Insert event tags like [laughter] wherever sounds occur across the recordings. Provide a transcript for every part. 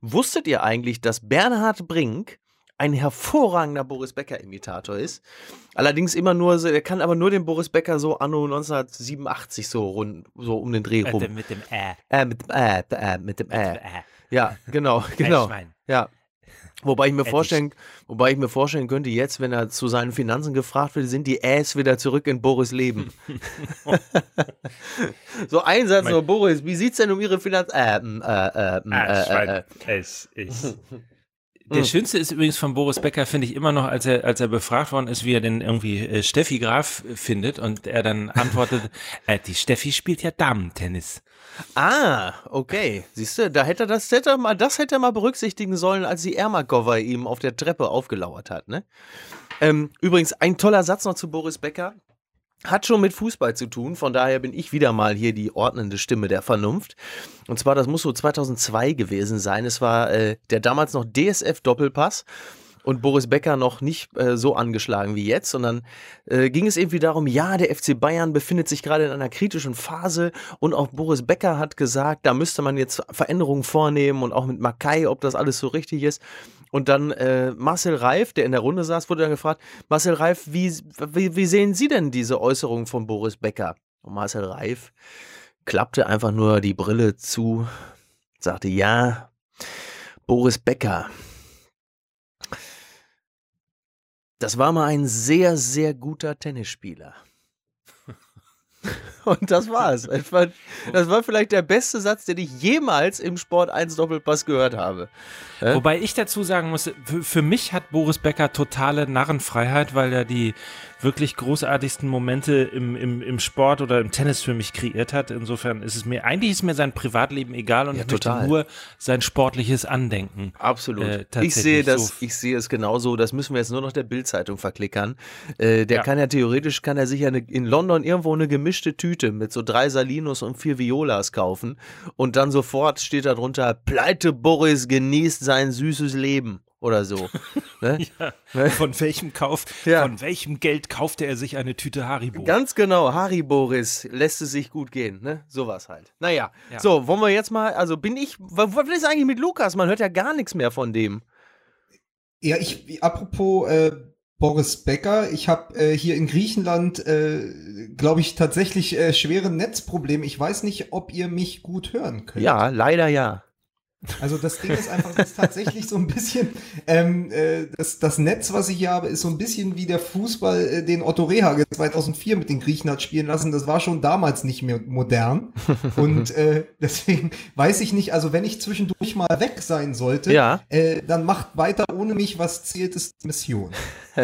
wusstet ihr eigentlich, dass Bernhard Brink ein hervorragender Boris Becker-Imitator ist. Allerdings immer nur, so, er kann aber nur den Boris Becker so anno 1987 so rund, so um den Dreh rum. Mit dem Ä. Äh, mit dem Äh, äh, mit dem Äh. Ja, genau, [laughs] genau. Ja. Wobei ich mir vorstellen, wobei ich mir vorstellen könnte, jetzt, wenn er zu seinen Finanzen gefragt wird, sind die Äs wieder zurück in Boris Leben. [laughs] so ein Satz nur, Boris, wie sieht's denn um Ihre Finanzen? Äh, äh, äh, äh, äh, es ist. [laughs] Der hm. schönste ist übrigens von Boris Becker, finde ich immer noch, als er, als er befragt worden ist, wie er denn irgendwie äh, Steffi Graf findet und er dann [laughs] antwortet, äh, die Steffi spielt ja Damentennis. Ah, okay. Siehst du, da hätte er das, hätte er mal, das hätte er mal berücksichtigen sollen, als die Ermakova ihm auf der Treppe aufgelauert hat, ne? Ähm, übrigens, ein toller Satz noch zu Boris Becker hat schon mit Fußball zu tun, von daher bin ich wieder mal hier die ordnende Stimme der Vernunft. Und zwar, das muss so 2002 gewesen sein. Es war äh, der damals noch DSF-Doppelpass und Boris Becker noch nicht äh, so angeschlagen wie jetzt, sondern äh, ging es irgendwie darum, ja, der FC Bayern befindet sich gerade in einer kritischen Phase und auch Boris Becker hat gesagt, da müsste man jetzt Veränderungen vornehmen und auch mit Makai, ob das alles so richtig ist. Und dann äh, Marcel Reif, der in der Runde saß, wurde dann gefragt, Marcel Reif, wie, wie, wie sehen Sie denn diese Äußerung von Boris Becker? Und Marcel Reif klappte einfach nur die Brille zu, sagte, ja, Boris Becker. Das war mal ein sehr, sehr guter Tennisspieler. [laughs] Und das war's. Das war, das war vielleicht der beste Satz, den ich jemals im Sport 1 Doppelpass gehört habe. Wobei ich dazu sagen muss, für mich hat Boris Becker totale Narrenfreiheit, weil er die wirklich großartigsten Momente im, im, im Sport oder im Tennis für mich kreiert hat. Insofern ist es mir, eigentlich ist mir sein Privatleben egal und ja, ich total. möchte nur sein sportliches Andenken. Absolut. Äh, ich sehe das, so ich sehe es genauso. Das müssen wir jetzt nur noch der Bildzeitung verklickern. Äh, der ja. kann ja theoretisch, kann er sich ja eine, in London irgendwo eine gemischte Tüte mit so drei Salinos und vier Violas kaufen und dann sofort steht da drunter, Pleite Boris genießt sein süßes Leben oder so. [laughs] Ne? ja. Ne? Von welchem Kauf, ja. von welchem Geld kaufte er sich eine Tüte Haribo? Ganz genau, Hariboris lässt es sich gut gehen, ne? Sowas halt. Naja, ja. so, wollen wir jetzt mal, also bin ich, was, was ist eigentlich mit Lukas? Man hört ja gar nichts mehr von dem. Ja, ich, apropos äh, Boris Becker, ich habe äh, hier in Griechenland, äh, glaube ich, tatsächlich äh, schwere Netzprobleme. Ich weiß nicht, ob ihr mich gut hören könnt. Ja, leider ja. Also das Ding ist einfach, ist tatsächlich so ein bisschen, ähm, äh, das, das Netz, was ich hier habe, ist so ein bisschen wie der Fußball, äh, den Otto Rehage 2004 mit den Griechen hat spielen lassen. Das war schon damals nicht mehr modern. [laughs] Und äh, deswegen weiß ich nicht, also wenn ich zwischendurch mal weg sein sollte, ja. äh, dann macht weiter ohne mich, was zählt, ist Mission.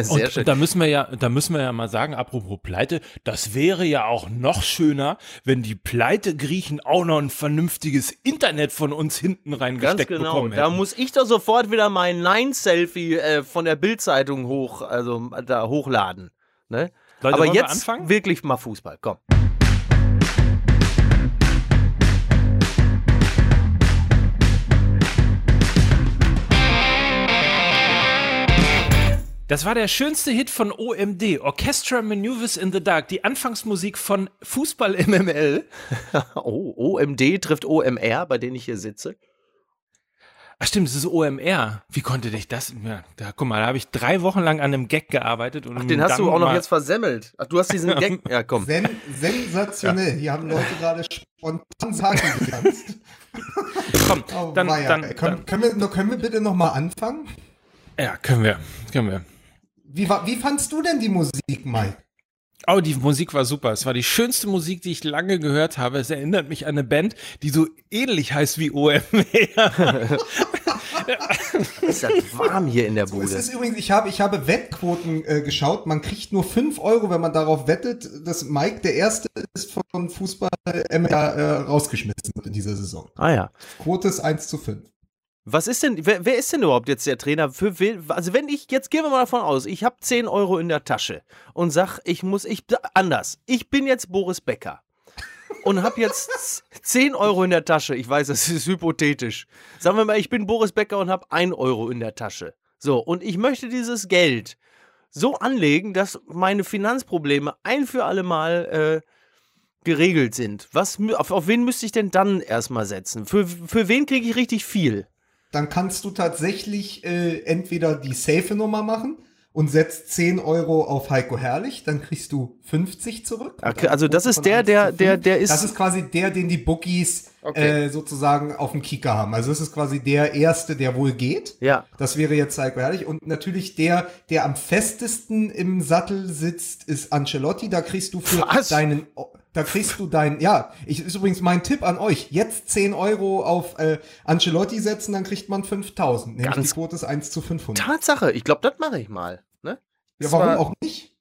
Sehr und, schön. da müssen wir ja, da müssen wir ja mal sagen, apropos Pleite, das wäre ja auch noch schöner, wenn die Pleite-Griechen auch noch ein vernünftiges Internet von uns hinten reingesteckt Ganz genau. bekommen hätten. Da muss ich doch sofort wieder mein Nein-Selfie äh, von der Bildzeitung hoch, also da hochladen. Ne? Leute, Aber jetzt wir wirklich mal Fußball, komm. Das war der schönste Hit von OMD, Orchestra Maneuvers in the Dark, die Anfangsmusik von Fußball [laughs] MML. [laughs] oh, OMD trifft OMR, bei denen ich hier sitze. Ach stimmt, es ist OMR. Wie konnte dich das? Ja, da, guck mal, da habe ich drei Wochen lang an einem Gag gearbeitet. Und Ach, den hast du auch noch jetzt versemmelt. Ach, du hast diesen [laughs] Gag. Ja, komm. Sen sensationell. Ja. Hier haben Leute gerade spontan sagen getanzt. komm, oh, dann, dann, dann, können, können, wir, können wir bitte noch mal anfangen? Ja, können wir. Können wir. Wie, wie fandst du denn die Musik, Mike? Oh, die Musik war super. Es war die schönste Musik, die ich lange gehört habe. Es erinnert mich an eine Band, die so ähnlich heißt wie OMR. [laughs] ist das warm hier in der Bude. So, es ist übrigens, ich habe, ich habe Wettquoten äh, geschaut. Man kriegt nur 5 Euro, wenn man darauf wettet, dass Mike der Erste ist von Fußball MR äh, rausgeschmissen wird in dieser Saison. Ah ja. Quote ist 1 zu 5. Was ist denn, wer, wer, ist denn überhaupt jetzt der Trainer? Für wen, also wenn ich, jetzt gehen wir mal davon aus, ich habe 10 Euro in der Tasche und sag, ich muss, ich, anders, ich bin jetzt Boris Becker und habe jetzt [laughs] 10 Euro in der Tasche. Ich weiß, das ist hypothetisch. Sagen wir mal, ich bin Boris Becker und habe 1 Euro in der Tasche. So, und ich möchte dieses Geld so anlegen, dass meine Finanzprobleme ein für alle Mal äh, geregelt sind. Was, auf, auf wen müsste ich denn dann erstmal setzen? Für, für wen kriege ich richtig viel? Dann kannst du tatsächlich äh, entweder die safe Nummer machen und setzt 10 Euro auf Heiko Herrlich, dann kriegst du 50 zurück. Okay, also das ist der, der, der, der ist. Das ist quasi der, den die Bookies okay. äh, sozusagen auf dem Kicker haben. Also das ist quasi der erste, der wohl geht. Ja. Das wäre jetzt Heiko Herrlich. Und natürlich der, der am festesten im Sattel sitzt, ist Ancelotti. Da kriegst du für Was? deinen da kriegst du dein, ja, ich, ist übrigens mein Tipp an euch, jetzt 10 Euro auf äh, Ancelotti setzen, dann kriegt man 5000. Nämlich Ganz die Quote ist 1 zu 500. Tatsache, ich glaube, das mache ich mal. Ne? Ja, warum auch nicht?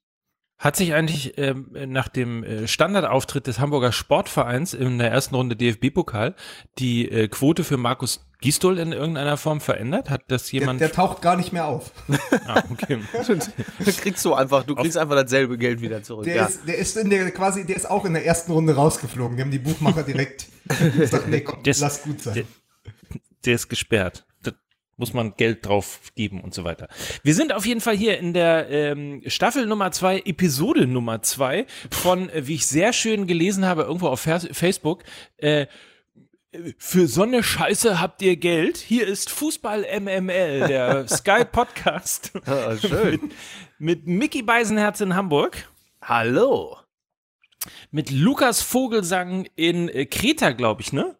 Hat sich eigentlich ähm, nach dem äh, Standardauftritt des Hamburger Sportvereins in der ersten Runde DFB-Pokal die äh, Quote für Markus Gistol in irgendeiner Form verändert? Hat das jemand? Der, der taucht gar nicht mehr auf. [laughs] ah, okay. [laughs] du kriegst so einfach, du kriegst auf einfach dasselbe Geld wieder zurück. Der, ja. ist, der ist in der quasi, der ist auch in der ersten Runde rausgeflogen. Die haben die Buchmacher direkt [laughs] gesagt, nee, komm, der lass gut sein. Der, der ist gesperrt muss man Geld drauf geben und so weiter. Wir sind auf jeden Fall hier in der ähm, Staffel Nummer zwei, Episode Nummer zwei von, äh, wie ich sehr schön gelesen habe, irgendwo auf Facebook, äh, für so eine Scheiße habt ihr Geld. Hier ist Fußball MML, der [laughs] Sky Podcast. Ah, schön. mit, mit Mickey Beisenherz in Hamburg. Hallo. Mit Lukas Vogelsang in äh, Kreta, glaube ich, ne?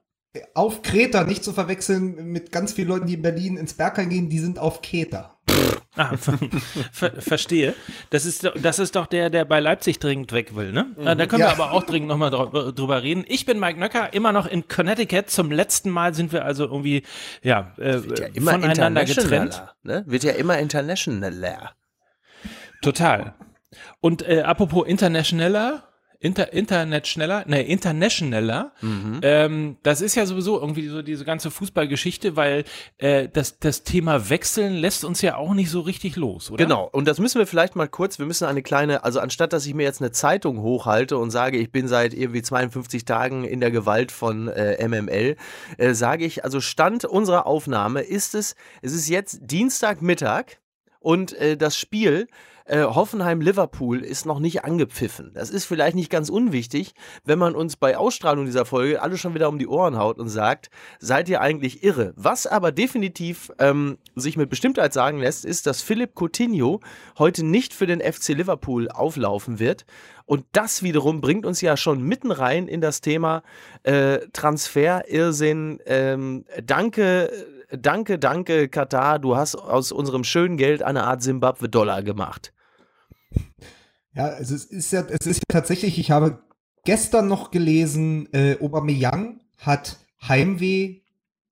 auf Kreta, nicht zu verwechseln mit ganz vielen Leuten, die in Berlin ins Bergheim gehen, die sind auf Kreta. [laughs] Ah, ver verstehe. Das ist, das ist doch der, der bei Leipzig dringend weg will, ne? Mhm. Da können ja. wir aber auch dringend nochmal drüber reden. Ich bin Mike Nöcker, immer noch in Connecticut. Zum letzten Mal sind wir also irgendwie, ja, äh, ja voneinander getrennt. Ne? Wird ja immer internationaler. Total. Und äh, apropos internationaler, Inter, Internet schneller, ne, internationaler. Mhm. Ähm, das ist ja sowieso irgendwie so diese ganze Fußballgeschichte, weil äh, das, das Thema Wechseln lässt uns ja auch nicht so richtig los, oder? Genau, und das müssen wir vielleicht mal kurz, wir müssen eine kleine, also anstatt dass ich mir jetzt eine Zeitung hochhalte und sage, ich bin seit irgendwie 52 Tagen in der Gewalt von äh, MML, äh, sage ich, also Stand unserer Aufnahme ist es, es ist jetzt Dienstagmittag und äh, das Spiel äh, Hoffenheim-Liverpool ist noch nicht angepfiffen. Das ist vielleicht nicht ganz unwichtig, wenn man uns bei Ausstrahlung dieser Folge alle schon wieder um die Ohren haut und sagt, seid ihr eigentlich irre? Was aber definitiv ähm, sich mit Bestimmtheit sagen lässt, ist, dass Philipp Coutinho heute nicht für den FC Liverpool auflaufen wird. Und das wiederum bringt uns ja schon mitten rein in das Thema äh, Transfer, Irrsinn. Ähm, danke danke, danke, Katar, du hast aus unserem schönen Geld eine Art Simbabwe-Dollar gemacht. Ja, es ist ja, es ist ja tatsächlich, ich habe gestern noch gelesen, äh, Aubameyang hat Heimweh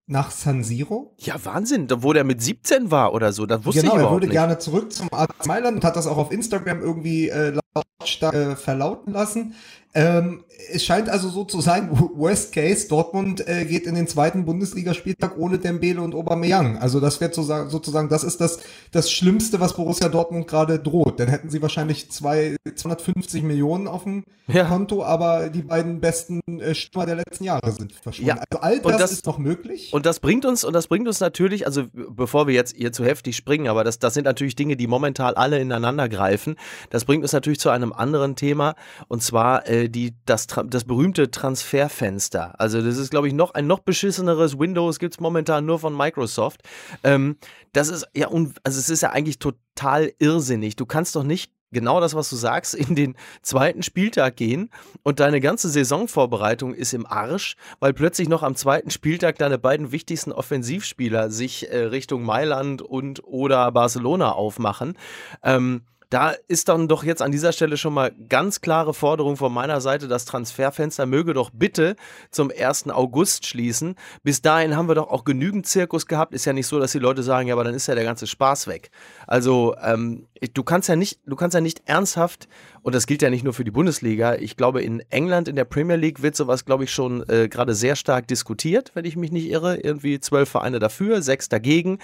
nach San Siro. Ja, Wahnsinn, wo der mit 17 war oder so, das wusste genau, ich überhaupt nicht. Genau, er würde gerne zurück zum AC Mailand und hat das auch auf Instagram irgendwie äh, lautstark äh, verlauten lassen. Ähm, es scheint also so zu sein, [laughs] Worst Case, Dortmund äh, geht in den zweiten Bundesligaspieltag ohne Dembele und Aubameyang. Also das wäre sozusagen, das ist das, das Schlimmste, was Borussia Dortmund gerade droht. Dann hätten sie wahrscheinlich zwei, 250 Millionen auf dem ja. Konto, aber die beiden besten äh, Stürmer der letzten Jahre sind verschwunden. Ja. Also all das, das, ist noch möglich. Und das bringt uns, und das bringt uns natürlich, also bevor wir jetzt hier zu heftig springen, aber das, das sind natürlich Dinge, die momentan alle ineinander greifen. Das bringt uns natürlich zu einem anderen Thema, und zwar äh, die, das, das berühmte Transferfenster. Also das ist, glaube ich, noch ein noch beschisseneres Windows gibt es momentan nur von Microsoft. Ähm, das ist ja, also es ist ja eigentlich total irrsinnig. Du kannst doch nicht genau das, was du sagst, in den zweiten Spieltag gehen und deine ganze Saisonvorbereitung ist im Arsch, weil plötzlich noch am zweiten Spieltag deine beiden wichtigsten Offensivspieler sich äh, Richtung Mailand und oder Barcelona aufmachen. Ähm, da ist dann doch jetzt an dieser Stelle schon mal ganz klare Forderung von meiner Seite, das Transferfenster möge doch bitte zum 1. August schließen. Bis dahin haben wir doch auch genügend Zirkus gehabt. Ist ja nicht so, dass die Leute sagen, ja, aber dann ist ja der ganze Spaß weg. Also ähm, du kannst ja nicht, du kannst ja nicht ernsthaft und das gilt ja nicht nur für die Bundesliga. Ich glaube, in England, in der Premier League, wird sowas, glaube ich, schon äh, gerade sehr stark diskutiert, wenn ich mich nicht irre. Irgendwie zwölf Vereine dafür, sechs dagegen,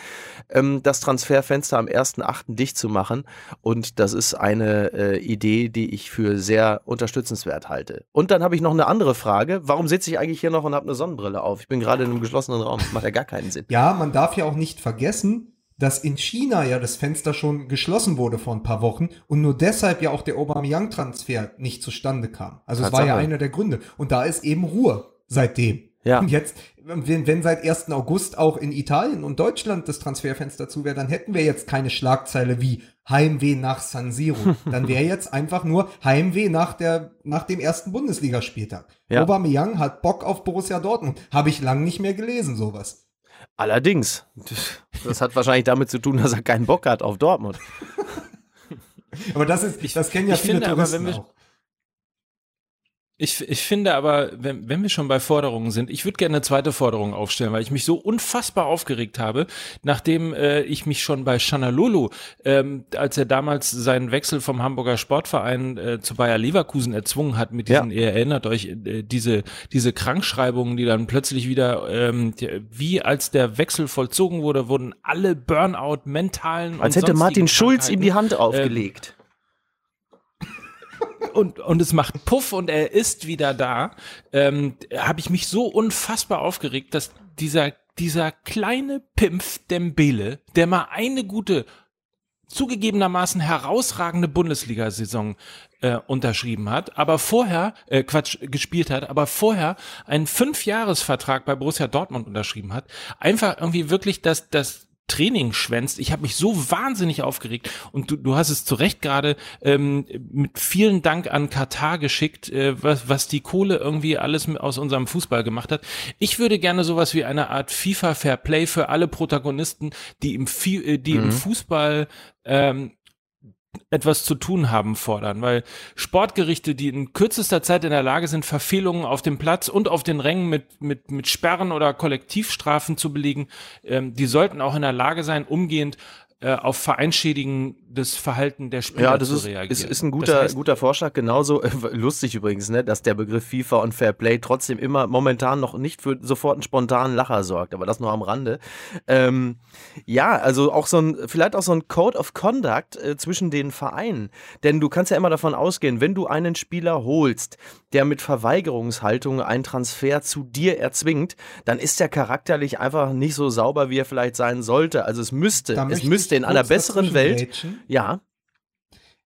ähm, das Transferfenster am 1.8. dicht zu machen. Und das ist eine äh, Idee, die ich für sehr unterstützenswert halte. Und dann habe ich noch eine andere Frage. Warum sitze ich eigentlich hier noch und habe eine Sonnenbrille auf? Ich bin gerade in einem geschlossenen Raum. Das macht ja gar keinen Sinn. Ja, man darf ja auch nicht vergessen, dass in China ja das Fenster schon geschlossen wurde vor ein paar Wochen und nur deshalb ja auch der Aubameyang-Transfer nicht zustande kam. Also es war ja einer der Gründe. Und da ist eben Ruhe seitdem. Ja. Und jetzt, wenn, wenn seit 1. August auch in Italien und Deutschland das Transferfenster zu wäre, dann hätten wir jetzt keine Schlagzeile wie Heimweh nach San Siro. [laughs] Dann wäre jetzt einfach nur Heimweh nach der, nach dem ersten Bundesligaspieltag. Ja. Aubameyang hat Bock auf Borussia Dortmund. Habe ich lang nicht mehr gelesen, sowas. Allerdings. Das hat wahrscheinlich damit zu tun, dass er keinen Bock hat auf Dortmund. Aber das ist, das kennen ja ich viele finde aber, Touristen wenn wir- auch. Ich, ich finde aber, wenn, wenn wir schon bei Forderungen sind, ich würde gerne eine zweite Forderung aufstellen, weil ich mich so unfassbar aufgeregt habe, nachdem äh, ich mich schon bei Shanalulu, ähm, als er damals seinen Wechsel vom Hamburger Sportverein äh, zu Bayer Leverkusen erzwungen hat, mit diesen, ihr erinnert euch, äh, diese, diese Krankschreibungen, die dann plötzlich wieder, ähm, wie als der Wechsel vollzogen wurde, wurden alle Burnout, mentalen Als hätte Martin Schulz ihm die Hand aufgelegt. Und, und es macht Puff und er ist wieder da, ähm, habe ich mich so unfassbar aufgeregt, dass dieser, dieser kleine Pimpf Dembele, der mal eine gute, zugegebenermaßen herausragende Bundesliga-Saison äh, unterschrieben hat, aber vorher, äh, Quatsch, gespielt hat, aber vorher einen Fünfjahresvertrag bei Borussia Dortmund unterschrieben hat, einfach irgendwie wirklich das, das Training schwänzt. Ich habe mich so wahnsinnig aufgeregt und du, du hast es zu Recht gerade ähm, mit vielen Dank an Katar geschickt, äh, was, was die Kohle irgendwie alles aus unserem Fußball gemacht hat. Ich würde gerne sowas wie eine Art FIFA Fair Play für alle Protagonisten, die im, Fi- äh, die im Fußball ähm, etwas zu tun haben, fordern, weil Sportgerichte, die in kürzester Zeit in der Lage sind, Verfehlungen auf dem Platz und auf den Rängen mit, mit, mit Sperren oder Kollektivstrafen zu belegen, ähm, die sollten auch in der Lage sein, umgehend äh, auf vereinschädigendes Verhalten der Spieler Ja, das zu ist, reagieren. ist, ist ein Das guter, heißt, guter Vorschlag. Genauso äh, lustig übrigens, ne, dass der Begriff FIFA und Fair Play trotzdem immer momentan noch nicht für sofort einen spontanen Lacher sorgt, aber das nur am Rande. Ähm, ja, also auch so ein, vielleicht auch so ein Code of Conduct äh, zwischen den Vereinen. Denn du kannst ja immer davon ausgehen, wenn du einen Spieler holst, der mit Verweigerungshaltung einen Transfer zu dir erzwingt, dann ist der charakterlich einfach nicht so sauber, wie er vielleicht sein sollte. Also es müsste, es müsste ich in einer besseren Welt. Ja,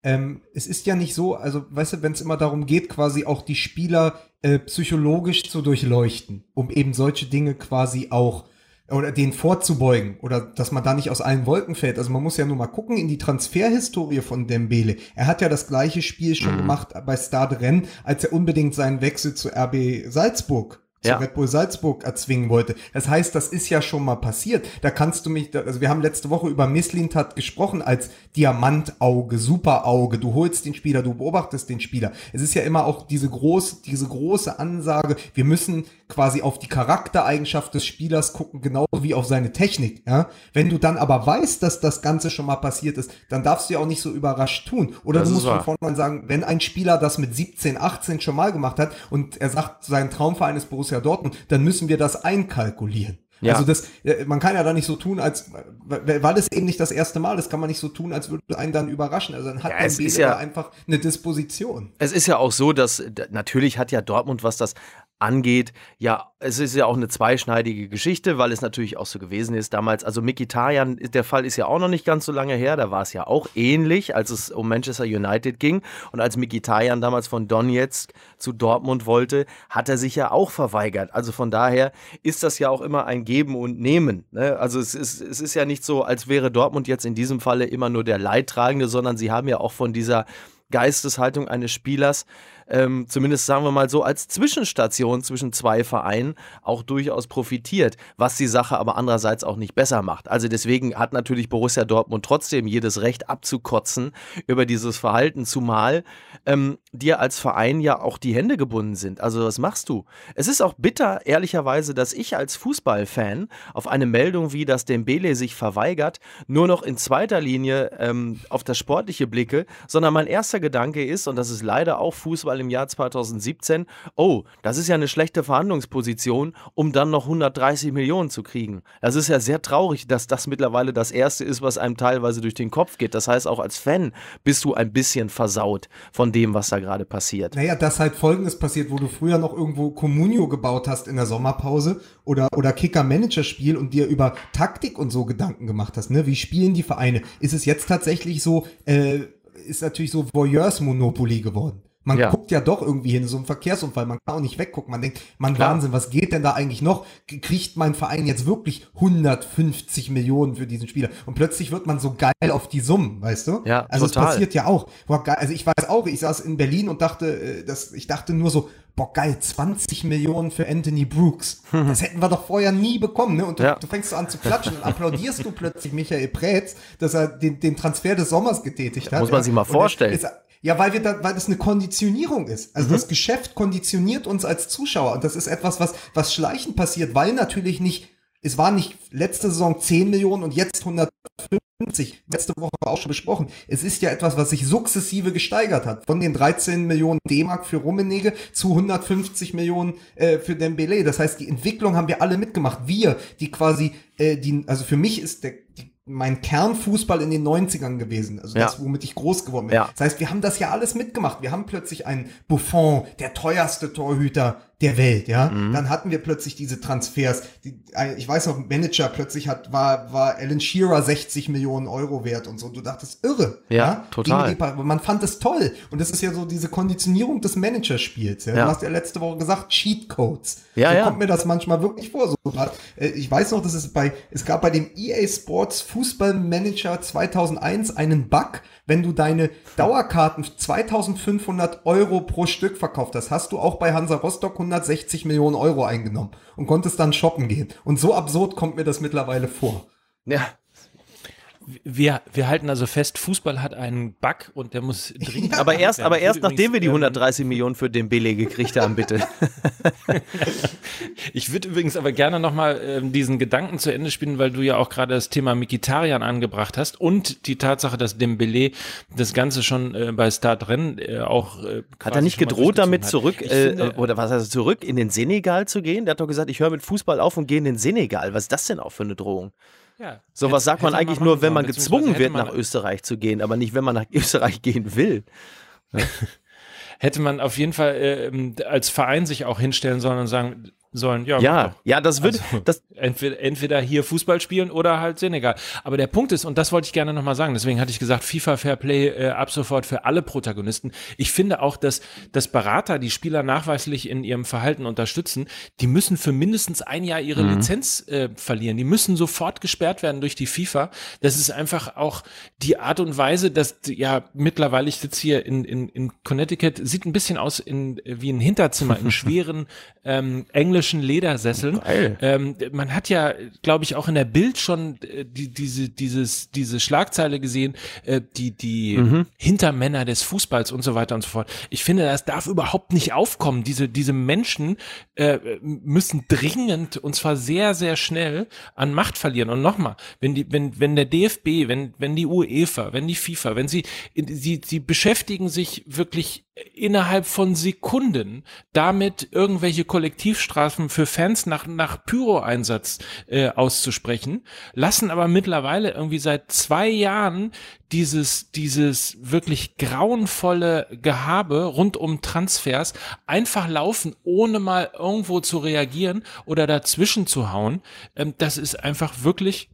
Ähm, es ist ja nicht so, also weißt du, wenn es immer darum geht, quasi auch die Spieler äh, psychologisch zu durchleuchten, um eben solche Dinge quasi auch oder denen vorzubeugen oder dass man da nicht aus allen Wolken fällt. Also man muss ja nur mal gucken in die Transferhistorie von Dembele. Er hat ja das gleiche Spiel schon gemacht bei Stade Rennes, als er unbedingt seinen Wechsel zu RB Salzburg Ja. Red Bull Salzburg erzwingen wollte. Das heißt, das ist ja schon mal passiert. Da kannst du mich, also wir haben letzte Woche über Misslintat gesprochen als Diamantauge, Superauge. Du holst den Spieler, du beobachtest den Spieler. Es ist ja immer auch diese große, diese große Ansage, wir müssen quasi auf die Charaktereigenschaft des Spielers gucken, genauso wie auf seine Technik. Ja? Wenn du dann aber weißt, dass das Ganze schon mal passiert ist, dann darfst du ja auch nicht so überrascht tun. Oder Das du musst von wahr. vornherein sagen, wenn ein Spieler das mit 17, 18 schon mal gemacht hat und er sagt, sein Traumverein ist Borussia Dortmund, dann müssen wir das einkalkulieren. Ja. Also das, äh, man kann ja da nicht so tun, als weil es eben nicht das erste Mal ist, kann man nicht so tun, als würde einen dann überraschen. Also dann hat Ja, Dembele ja- einfach eine Disposition. Es ist ja auch so, dass natürlich hat ja Dortmund, was das angeht, ja, es ist ja auch eine zweischneidige Geschichte, weil es natürlich auch so gewesen ist damals. Also Mikitarian, der Fall ist ja auch noch nicht ganz so lange her, da war es ja auch ähnlich, als es um Manchester United ging. Und als Mikitarian damals von Donetsk zu Dortmund wollte, hat er sich ja auch verweigert. Also von daher ist das ja auch immer ein Geben und Nehmen. Ne? Also es ist, es ist ja nicht so, als wäre Dortmund jetzt in diesem Falle immer nur der Leidtragende, sondern sie haben ja auch von dieser Geisteshaltung eines Spielers, ähm, zumindest sagen wir mal so, als Zwischenstation zwischen zwei Vereinen auch durchaus profitiert, was die Sache aber andererseits auch nicht besser macht. Also deswegen hat natürlich Borussia Dortmund trotzdem jedes Recht abzukotzen über dieses Verhalten, zumal ähm, dir als Verein ja auch die Hände gebunden sind. Also was machst du? Es ist auch bitter, ehrlicherweise, dass ich als Fußballfan auf eine Meldung wie, dass Dembele sich verweigert, nur noch in zweiter Linie ähm, auf das Sportliche blicke, sondern mein erster Gedanke ist, und das ist leider auch Fußball im Jahr 2017, oh, das ist ja eine schlechte Verhandlungsposition, um dann noch 130 Millionen zu kriegen. Das ist ja sehr traurig, dass das mittlerweile das Erste ist, was einem teilweise durch den Kopf geht. Das heißt, auch als Fan bist du ein bisschen versaut von dem, was da gerade passiert. Naja, dass halt Folgendes passiert, wo du früher noch irgendwo Communio gebaut hast in der Sommerpause oder, oder Kicker-Manager-Spiel und dir über Taktik und so Gedanken gemacht hast, ne? Wie spielen die Vereine? Ist es jetzt tatsächlich so, äh, ist natürlich so Voyeurs-Monopoly geworden. Man ja. guckt ja doch irgendwie hin, so ein Verkehrsunfall, man kann auch nicht weggucken. Man denkt, man Klar. Wahnsinn, was geht denn da eigentlich noch? Kriegt mein Verein jetzt wirklich 150 Millionen für diesen Spieler? Und plötzlich wird man so geil auf die Summen, weißt du? Ja, also total. es passiert ja auch. Also ich weiß auch, ich saß in Berlin und dachte, äh, dass ich dachte nur so, boah geil, 20 Millionen für Anthony Brooks. [laughs] Das hätten wir doch vorher nie bekommen, ne? Und du, ja. du fängst so an zu klatschen und applaudierst du [laughs] plötzlich Michael Preetz, dass er den, den Transfer des Sommers getätigt hat. Muss man sich mal vorstellen. Ist, ja, weil wir da, weil das eine Konditionierung ist. Also mhm. das Geschäft konditioniert uns als Zuschauer und das ist etwas, was, was schleichend passiert, weil natürlich nicht, es war nicht letzte Saison 10 Millionen und jetzt 150, letzte Woche auch schon besprochen. Es ist ja etwas, was sich sukzessive gesteigert hat. Von den 13 Millionen D-Mark für Rummenigge zu 150 Millionen äh, für Dembele. Das heißt, die Entwicklung haben wir alle mitgemacht. Wir, die quasi, äh, die, also für mich ist der, die mein Kernfußball in den 90ern gewesen. Also ja. das, womit ich groß geworden bin. Ja. Das heißt, wir haben das ja alles mitgemacht. Wir haben plötzlich einen Buffon, der teuerste Torhüter der Welt, ja. Mhm. Dann hatten wir plötzlich diese Transfers. Die, ich weiß noch, Manager plötzlich hat, war, war Alan Shearer 60 Millionen Euro wert und so. Du dachtest, irre. Ja, ja? total. Die, man fand es toll. Und das ist ja so diese Konditionierung des Managerspiels. Ja? ja. Du hast ja letzte Woche gesagt, Cheat Codes. Ja, so ja. kommt mir das manchmal wirklich vor. So, äh, ich weiß noch, dass es bei, es gab bei dem EA Sports Fußball Manager 2001 einen Bug, wenn du deine Dauerkarten 2500 Euro pro Stück verkauft hast, hast du auch bei Hansa Rostock 160 Millionen Euro eingenommen und konntest dann shoppen gehen. Und so absurd kommt mir das mittlerweile vor. Ja, wir, wir halten also fest, Fußball hat einen Bug und der muss [laughs] dringend. aber erst, aber erst nachdem wir die 130 Millionen für den Billy gekriegt haben, bitte. [laughs] ich würde übrigens aber gerne nochmal äh, diesen Gedanken zu Ende spielen, weil du ja auch gerade das Thema Mikitarian angebracht hast und die Tatsache, dass Dembele das Ganze schon äh, bei Start Rennen äh, auch. Äh, hat er nicht gedroht, damit zurück, äh, finde, oder was heißt zurück in den Senegal zu gehen? Der hat doch gesagt, ich höre mit Fußball auf und gehe in den Senegal. Was ist das denn auch für eine Drohung? Ja. Sowas sagt man eigentlich nur, wenn man gezwungen wird, nach Österreich zu gehen, aber nicht, wenn man nach [laughs] Österreich gehen will. hätte man auf jeden Fall äh, als Verein sich auch hinstellen sollen und sagen, sollen. Ja, ja, ja, das wird also, das entweder, entweder hier Fußball spielen oder halt Senegal. Aber der Punkt ist, und das wollte ich gerne nochmal sagen, deswegen hatte ich gesagt, FIFA Fairplay äh, ab sofort für alle Protagonisten. Ich finde auch, dass, dass Berater die Spieler nachweislich in ihrem Verhalten unterstützen, die müssen für mindestens ein Jahr ihre mhm. Lizenz äh, verlieren. Die müssen sofort gesperrt werden durch die FIFA. Das ist einfach auch die Art und Weise, dass, ja, mittlerweile, ich sitze hier in, in, in Connecticut, sieht ein bisschen aus in, wie ein Hinterzimmer in [laughs] schweren ähm, englischen englischen Ledersesseln. Ähm, man hat ja, glaube ich, auch in der Bild schon äh, die, diese, dieses, diese Schlagzeile gesehen, äh, die, die mhm. Hintermänner des Fußballs und so weiter und so fort. Ich finde, das darf überhaupt nicht aufkommen. Diese, diese Menschen äh, müssen dringend und zwar sehr, sehr schnell an Macht verlieren. Und nochmal, wenn die, wenn, wenn der DFB, wenn, wenn die UEFA, wenn die FIFA, wenn sie, sie, sie beschäftigen sich wirklich innerhalb von Sekunden damit irgendwelche Kollektivstrafen für Fans nach, nach Pyro-Einsatz äh, auszusprechen, lassen aber mittlerweile irgendwie seit zwei Jahren dieses, dieses wirklich grauenvolle Gehabe rund um Transfers einfach laufen, ohne mal irgendwo zu reagieren oder dazwischen zu hauen. Ähm, das ist einfach wirklich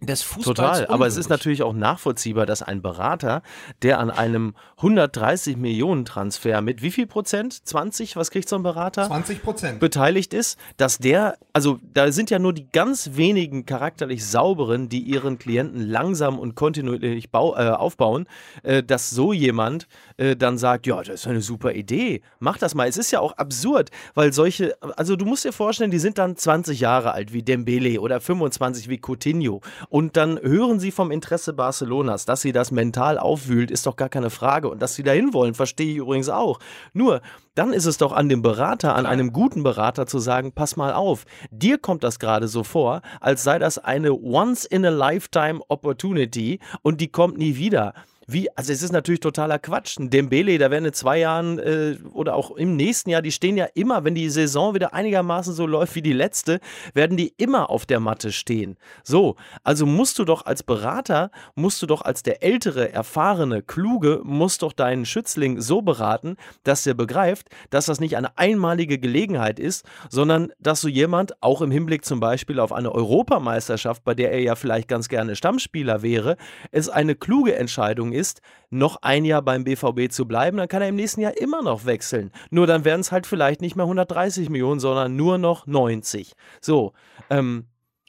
des Fußballs. Total, aber es ist natürlich auch nachvollziehbar, dass ein Berater, der an einem 130 Millionen Transfer mit wie viel Prozent? 20? Was kriegt so ein Berater? 20 Prozent. Beteiligt ist, dass der, also da sind ja nur die ganz wenigen charakterlich sauberen, die ihren Klienten langsam und kontinuierlich bau, äh, aufbauen, äh, dass so jemand äh, dann sagt, ja, das ist eine super Idee, mach das mal. Es ist ja auch absurd, weil solche, also du musst dir vorstellen, die sind dann 20 Jahre alt wie Dembele oder 25 wie Coutinho und dann hören sie vom Interesse Barcelonas, dass sie das mental aufwühlt, ist doch gar keine Frage. Und dass sie dahin wollen, verstehe ich übrigens auch. Nur, dann ist es doch an dem Berater, an einem guten Berater zu sagen, pass mal auf, dir kommt das gerade so vor, als sei das eine Once-in-a-Lifetime Opportunity und die kommt nie wieder. Wie, also es ist natürlich totaler Quatsch. Ein Dembele, da werden in zwei Jahren äh, oder auch im nächsten Jahr, die stehen ja immer, wenn die Saison wieder einigermaßen so läuft wie die letzte, werden die immer auf der Matte stehen. So, also musst du doch als Berater, musst du doch als der ältere, erfahrene, kluge, musst doch deinen Schützling so beraten, dass der begreift, dass das nicht eine einmalige Gelegenheit ist, sondern dass so jemand, auch im Hinblick zum Beispiel auf eine Europameisterschaft, bei der er ja vielleicht ganz gerne Stammspieler wäre, es eine kluge Entscheidung ist, noch ein Jahr beim BVB zu bleiben, dann kann er im nächsten Jahr immer noch wechseln. Nur dann werden es halt vielleicht nicht mehr 130 Millionen, sondern nur noch 90. So, ähm,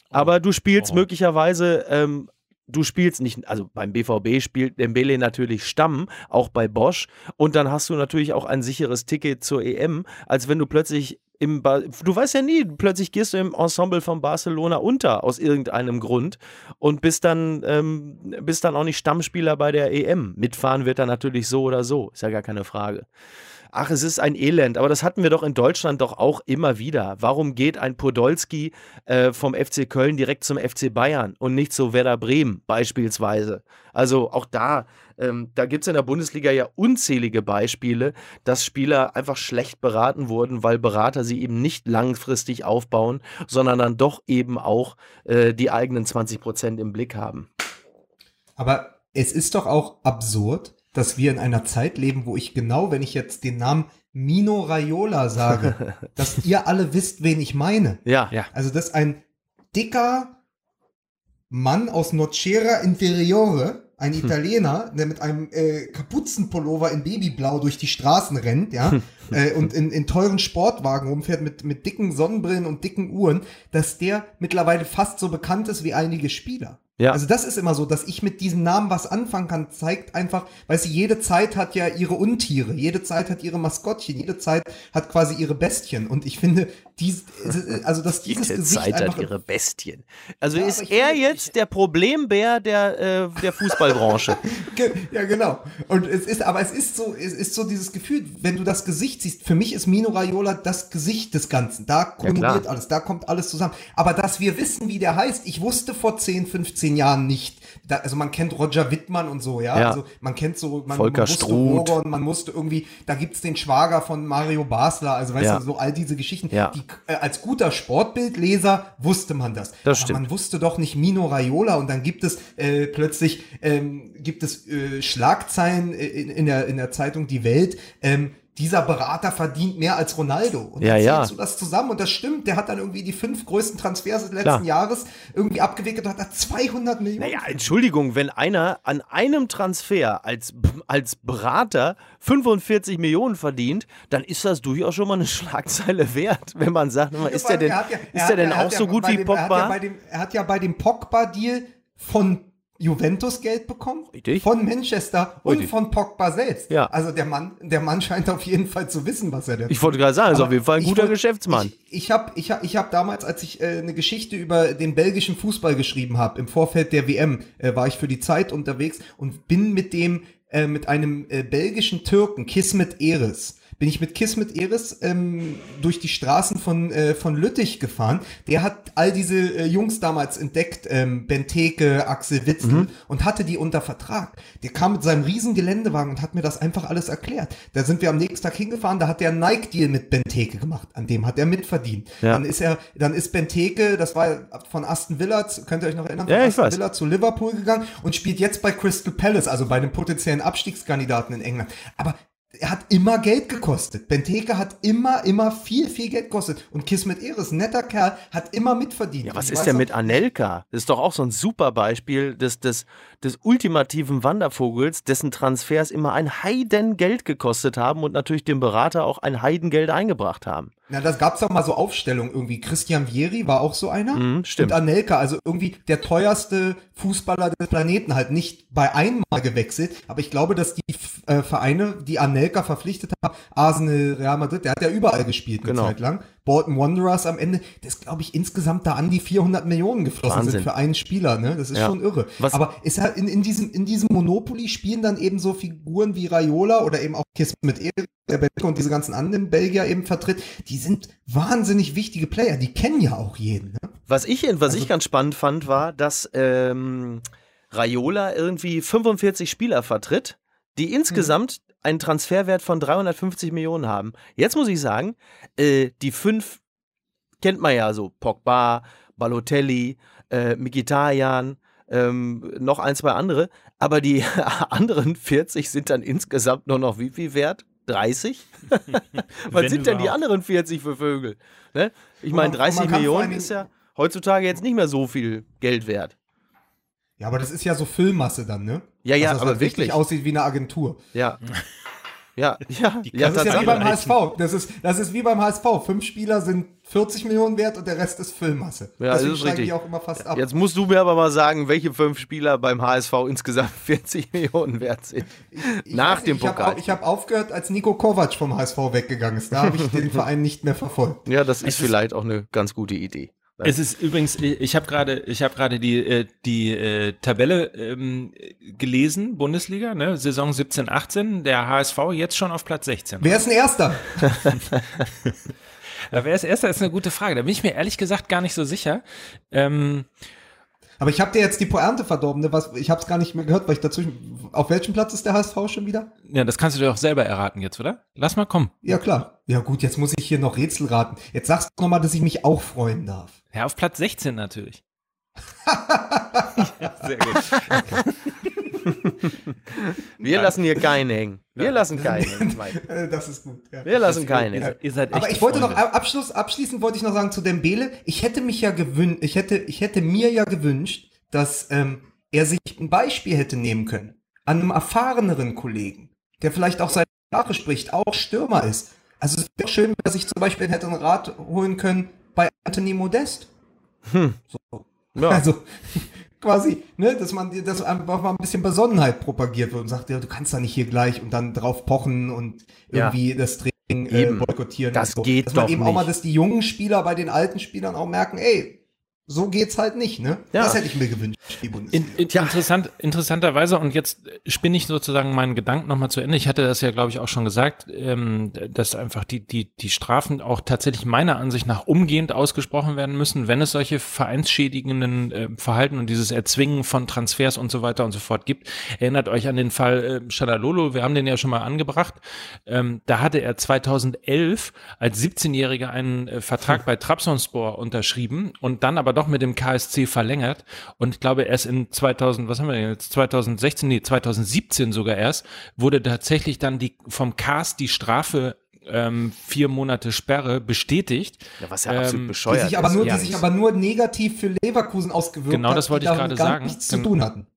aber du spielst Oh. möglicherweise ähm, du spielst nicht, also beim BVB spielt Dembele natürlich Stamm, auch bei Bosch. Und dann hast du natürlich auch ein sicheres Ticket zur EM, als wenn du plötzlich im, ba du weißt ja nie, plötzlich gehst du im Ensemble von Barcelona unter aus irgendeinem Grund und bist dann, ähm, bist dann auch nicht Stammspieler bei der EM. Mitfahren wird dann natürlich so oder so, ist ja gar keine Frage. Ach, es ist ein Elend, aber das hatten wir doch in Deutschland doch auch immer wieder. Warum geht ein Podolski äh, vom FC Köln direkt zum FC Bayern und nicht zu Werder Bremen beispielsweise? Also auch da, ähm, da gibt es in der Bundesliga ja unzählige Beispiele, dass Spieler einfach schlecht beraten wurden, weil Berater sie eben nicht langfristig aufbauen, sondern dann doch eben auch äh, die eigenen 20 Prozent im Blick haben. Aber es ist doch auch absurd, dass wir in einer Zeit leben, wo ich genau, wenn ich jetzt den Namen Mino Raiola sage, [laughs] dass ihr alle wisst, wen ich meine. Ja, Ja. Also das ist ein dicker Mann aus Nocera Inferiore, ein Italiener, der mit einem äh, Kapuzenpullover in Babyblau durch die Straßen rennt, ja, äh, und in, in teuren Sportwagen rumfährt mit, mit dicken Sonnenbrillen und dicken Uhren, dass der mittlerweile fast so bekannt ist wie einige Spieler. Ja. Also das ist immer so, dass ich mit diesem Namen was anfangen kann, zeigt einfach, weißt du, jede Zeit hat ja ihre Untiere, jede Zeit hat ihre Maskottchen, jede Zeit hat quasi ihre Bestien. Und ich finde, dies, also dass [laughs] dieses Jede Gesicht Zeit hat ihre Bestien. Also Ja, ist er finde, jetzt der Problembär der, äh, der Fußballbranche. [laughs] Ja, genau. Und es ist, aber es ist so, es ist so dieses Gefühl, wenn du das Gesicht siehst, für mich ist Mino Raiola das Gesicht des Ganzen. Da kumuliert klar. alles, da kommt alles zusammen. Aber dass wir wissen, wie der heißt, ich wusste vor 10, 15 Jahren nicht. Da, also man kennt Roger Wittmann und so, ja. Ja. Also man kennt so, man, Volker man wusste. Rogon, man musste irgendwie, da gibt's den Schwager von Mario Basler, also weißt Ja. du, so all diese Geschichten. Ja. Die, äh, als guter Sportbildleser wusste man das. Das Aber stimmt. man wusste doch nicht Mino Raiola und dann gibt es äh, plötzlich ähm, gibt es äh, Schlagzeilen äh, in, in, der, in der Zeitung Die Welt. Ähm, dieser Berater verdient mehr als Ronaldo. Und Ja, dann ja. du das zusammen und das stimmt. Der hat dann irgendwie die fünf größten Transfers des letzten Klar. Jahres irgendwie abgewickelt und hat da 200 Millionen. Naja, Entschuldigung, wenn einer an einem Transfer als, als Berater 45 Millionen verdient, dann ist das durchaus schon mal eine Schlagzeile wert, wenn man sagt, ist der denn, Er ja- ist der denn auch ja so gut wie dem, Er hat, ja Pogba? bei dem, er hat ja bei dem Pogba-Deal von Juventus Geld bekommen, Richtig. von Manchester und Richtig. von Pogba selbst. Ja. Also der Mann, der Mann scheint auf jeden Fall zu wissen, was er denn. Ich wollte gerade sagen, ist auf jeden Fall ein guter wollt- Geschäftsmann. Ich, ich habe ich hab, ich hab damals, als ich äh, eine Geschichte über den belgischen Fußball geschrieben habe, im Vorfeld der WM, äh, war ich für die Zeit unterwegs und bin mit dem, äh, mit einem äh, belgischen Türken, Kismet Eres, bin ich mit Kismet Eres ähm, durch die Straßen von, äh, von Lüttich gefahren. Der hat all diese äh, Jungs damals entdeckt, ähm, Benteke, Axel Witzel Mhm. und hatte die unter Vertrag. Der kam mit seinem riesen Geländewagen und hat mir das einfach alles erklärt. Da sind wir am nächsten Tag hingefahren, da hat der einen Nike-Deal mit Benteke gemacht, an dem hat er mitverdient. Ja. Dann ist er, dann ist Benteke, das war von Aston Villa, könnt ihr euch noch erinnern, Ja, Aston weiß. Villa zu Liverpool gegangen und spielt jetzt bei Crystal Palace, also bei dem potenziellen Abstiegskandidaten in England. Aber er hat immer Geld gekostet. Benteke hat immer, immer viel, viel Geld gekostet. Und Kismet Eres, netter Kerl, hat immer mitverdient. Ja, was ist denn mit Anelka? Das ist doch auch so ein super Beispiel des, des, des ultimativen Wandervogels, dessen Transfers immer ein Heidengeld gekostet haben und natürlich dem Berater auch ein Heidengeld eingebracht haben. Na, das gab's doch mal so Aufstellungen irgendwie. Christian Vieri war auch so einer. Mhm, stimmt. Und Anelka, also irgendwie der teuerste Fußballer des Planeten, halt nicht bei einmal gewechselt. Aber ich glaube, dass die äh, Vereine, die Anelka verpflichtet haben, Arsenal, Real Madrid, der hat ja überall gespielt eine Genau. Zeit lang. Bolton Wanderers am Ende, das glaube ich insgesamt da an die 400 Millionen geflossen Wahnsinn. sind für einen Spieler, ne? Das ist Ja. schon irre. Was- Aber ist halt in, in diesem, in diesem Monopoly spielen dann eben so Figuren wie Raiola oder eben auch Kiss mit Erik, der Belgier und diese ganzen anderen Belgier eben vertritt, die sind wahnsinnig wichtige Player, die kennen ja auch jeden. Ne? Was ich, was Also ich ganz spannend fand, war, dass ähm, Raiola irgendwie 45 Spieler vertritt, die insgesamt einen Transferwert von 350 Millionen haben. Jetzt muss ich sagen, äh, die fünf kennt man ja so: Pogba, Balotelli, äh, Mkhitaryan, ähm, noch ein, zwei andere. Aber die [laughs] anderen 40 sind dann insgesamt nur noch wie viel wert? 30? [laughs] Was sind denn die anderen 40 für Vögel? Ne? Ich meine, man- und man 30 kann vor allen Millionen ist ja heutzutage jetzt nicht mehr so viel Geld wert. Ja, aber das ist ja so Füllmasse dann, ne? Ja, ja, Dass das aber halt wirklich. aussieht wie eine Agentur. Ja. Ja, ja, ja, Das ist ja wie beim. HSV. Das ist, das ist wie beim HSV. Fünf Spieler sind 40 Millionen wert und der Rest ist Füllmasse. Ja, Deswegen das ist richtig. die auch immer fast ab. Jetzt musst du mir aber mal sagen, welche fünf Spieler beim HSV insgesamt [laughs] 40 Millionen wert sind. Ich Nach dem nicht, ich hab Pokal. Ich habe aufgehört, als Nico Kovac vom HSV weggegangen ist. Da habe ich den [laughs] Verein nicht mehr verfolgt. Ja, das ist vielleicht auch eine ganz gute Idee. Es ist übrigens, ich habe gerade, ich habe gerade die äh, die äh, Tabelle ähm, gelesen, Bundesliga, ne, Saison 17, 18, der HSV jetzt schon auf Platz 16. Wer ist ein Erster? [laughs] Wer ist erster, ist eine gute Frage. Da bin ich mir ehrlich gesagt gar nicht so sicher. Ähm, Aber ich habe dir jetzt die Pointe verdorben. Ne? Was, ich habe es gar nicht mehr gehört, weil ich dazwischen. Auf welchem Platz ist der HSV schon wieder? ja, das kannst du dir auch selber erraten jetzt, oder? Lass mal kommen. Ja, klar. Ja, gut, jetzt muss ich hier noch Rätsel raten. Jetzt sagst du nochmal, dass ich mich auch freuen darf. Ja, auf Platz 16 natürlich. [laughs] [laughs] ja, sehr gut. Wir lassen hier keinen hängen. Wir lassen keinen [laughs] hängen. Mike. Äh, Das ist gut. Ja. Wir lassen keinen Ihr, hängen. seid- ihr seid echt Aber ich wollte noch Freunde. Abschluss, abschließend wollte ich noch sagen zu Dembele. Ich hätte mich ja gewünscht, ich hätte, ich hätte mir ja gewünscht, dass ähm, er sich ein Beispiel hätte nehmen können an einem erfahreneren Kollegen, der vielleicht auch seine Sprache spricht, auch Stürmer ist. Also es wäre schön, wenn er sich zum Beispiel hätte einen Rat holen können bei Anthony Modest. So. Ja. Also quasi, ne, dass man dass einfach mal ein bisschen Besonnenheit propagiert wird und sagt, ja, du kannst da nicht hier gleich und dann drauf pochen und Ja. irgendwie das Training äh, Eben. boykottieren. Das so. geht dass man doch eben auch mal, nicht. dass die jungen Spieler bei den alten Spielern auch merken, ey, so geht's halt nicht, ne? Ja. Das hätte ich mir gewünscht, die Bundesliga. In, in, interessant, interessanterweise, und jetzt spinne ich sozusagen meinen Gedanken nochmal zu Ende. Ich hatte das ja, glaube ich, auch schon gesagt, ähm, dass einfach die, die, die Strafen auch tatsächlich meiner Ansicht nach umgehend ausgesprochen werden müssen, wenn es solche vereinsschädigenden äh, Verhalten und dieses Erzwingen von Transfers und so weiter und so fort gibt. Erinnert euch an den Fall äh, Shalalolo, wir haben den ja schon mal angebracht. Ähm, da hatte er 2011 als 17-Jähriger einen äh, Vertrag bei Trabzonspor unterschrieben und dann aber doch mit dem KSC verlängert und ich glaube erst in 2000, was haben wir denn jetzt, 2016, nee, 2017 sogar erst, wurde tatsächlich dann die vom KS die Strafe ähm, vier Monate Sperre bestätigt. Ja, was ja absolut Ähm, die bescheuert sich aber ist. nur, ja. die sich aber nur negativ für Leverkusen ausgewirkt Genau, hat, das wollte die ich gerade sagen. nichts zu tun hatten.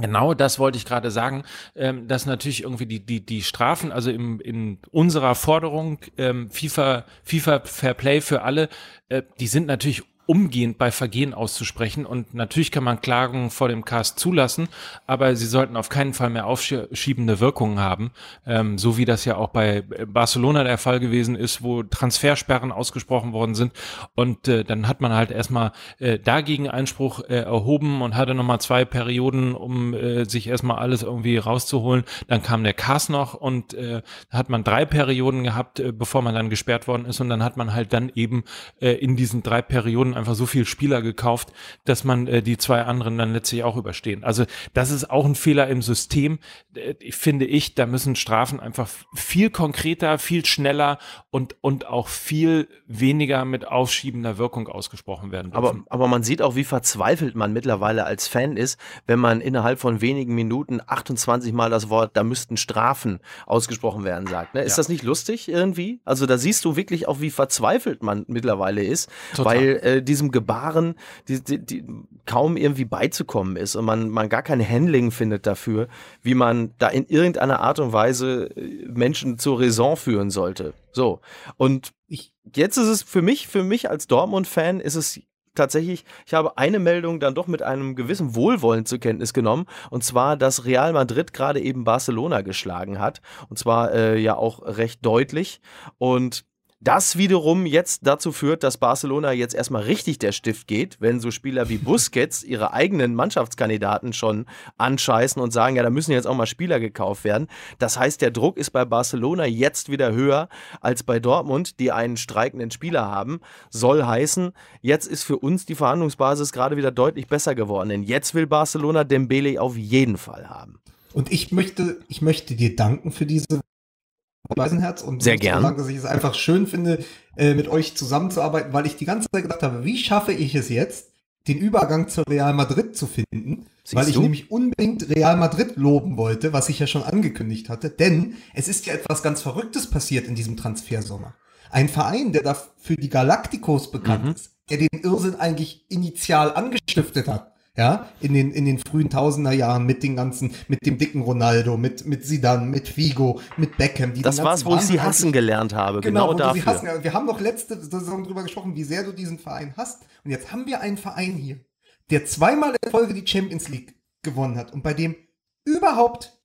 Genau, das wollte ich gerade sagen, ähm, dass natürlich irgendwie die, die, die Strafen, also im, in unserer Forderung ähm, FIFA, FIFA Fair Play für alle, äh, die sind natürlich umgehend bei Vergehen auszusprechen. Und natürlich kann man Klagen vor dem Cast zulassen, aber sie sollten auf keinen Fall mehr aufschiebende Wirkungen haben, ähm, so wie das ja auch bei Barcelona der Fall gewesen ist, wo Transfersperren ausgesprochen worden sind. Und äh, dann hat man halt erstmal äh, dagegen Einspruch äh, erhoben und hatte nochmal zwei Perioden, um äh, sich erstmal alles irgendwie rauszuholen. Dann kam der Cast noch und äh, hat man drei Perioden gehabt, äh, bevor man dann gesperrt worden ist. Und dann hat man halt dann eben äh, in diesen drei Perioden einfach so viel Spieler gekauft, dass man äh, die zwei anderen dann letztlich auch überstehen. Also das ist auch ein Fehler im System, äh, finde ich. Da müssen Strafen einfach viel konkreter, viel schneller und, und auch viel weniger mit aufschiebender Wirkung ausgesprochen werden. Aber, dürfen. aber man sieht auch, wie verzweifelt man mittlerweile als Fan ist, wenn man innerhalb von wenigen Minuten 28 Mal das Wort, da müssten Strafen ausgesprochen werden, sagt. Ne? Ist Ja. das nicht lustig irgendwie? Also da siehst du wirklich auch, wie verzweifelt man mittlerweile ist, Total. weil äh, diesem Gebaren die, die, die kaum irgendwie beizukommen ist und man, man gar kein Handling findet dafür, wie man da in irgendeiner Art und Weise äh, Menschen zur Raison führen sollte. So. Und jetzt ist es für mich, für mich als Dortmund-Fan ist es tatsächlich, ich habe eine Meldung dann doch mit einem gewissen Wohlwollen zur Kenntnis genommen, und zwar, dass Real Madrid gerade eben Barcelona geschlagen hat, und zwar äh, ja auch recht deutlich. Und das wiederum jetzt dazu führt, dass Barcelona jetzt erstmal richtig der Stift geht, wenn so Spieler wie Busquets [laughs] ihre eigenen Mannschaftskandidaten schon anscheißen und sagen, ja, da müssen jetzt auch mal Spieler gekauft werden. Das heißt, der Druck ist bei Barcelona jetzt wieder höher als bei Dortmund, die einen streikenden Spieler haben. Soll heißen, jetzt ist für uns die Verhandlungsbasis gerade wieder deutlich besser geworden, denn jetzt will Barcelona Dembele auf jeden Fall haben. und ich möchte, ich möchte dir danken für diese Weisenherz und Sehr gern. sagen, dass ich es einfach schön finde, äh, mit euch zusammenzuarbeiten, weil ich die ganze Zeit gedacht habe, wie schaffe ich es jetzt, den Übergang zu Real Madrid zu finden, Siehst weil ich du? nämlich unbedingt Real Madrid loben wollte, was ich ja schon angekündigt hatte, denn es ist ja etwas ganz Verrücktes passiert in diesem Transfersommer. Ein Verein, der da für die Galacticos bekannt Mhm. ist, der den Irrsinn eigentlich initial angestiftet hat, ja, in den, in den frühen Tausender Jahren mit den ganzen, mit dem dicken Ronaldo, mit, mit Zidane, mit Figo, mit Beckham. Die das war's, wo ich sie hassen gelernt habe, genau, genau dafür. Hassen, wir haben doch letzte Saison drüber gesprochen, wie sehr du diesen Verein hast. Und jetzt haben wir einen Verein hier, der zweimal in Folge die Champions League gewonnen hat und bei dem überhaupt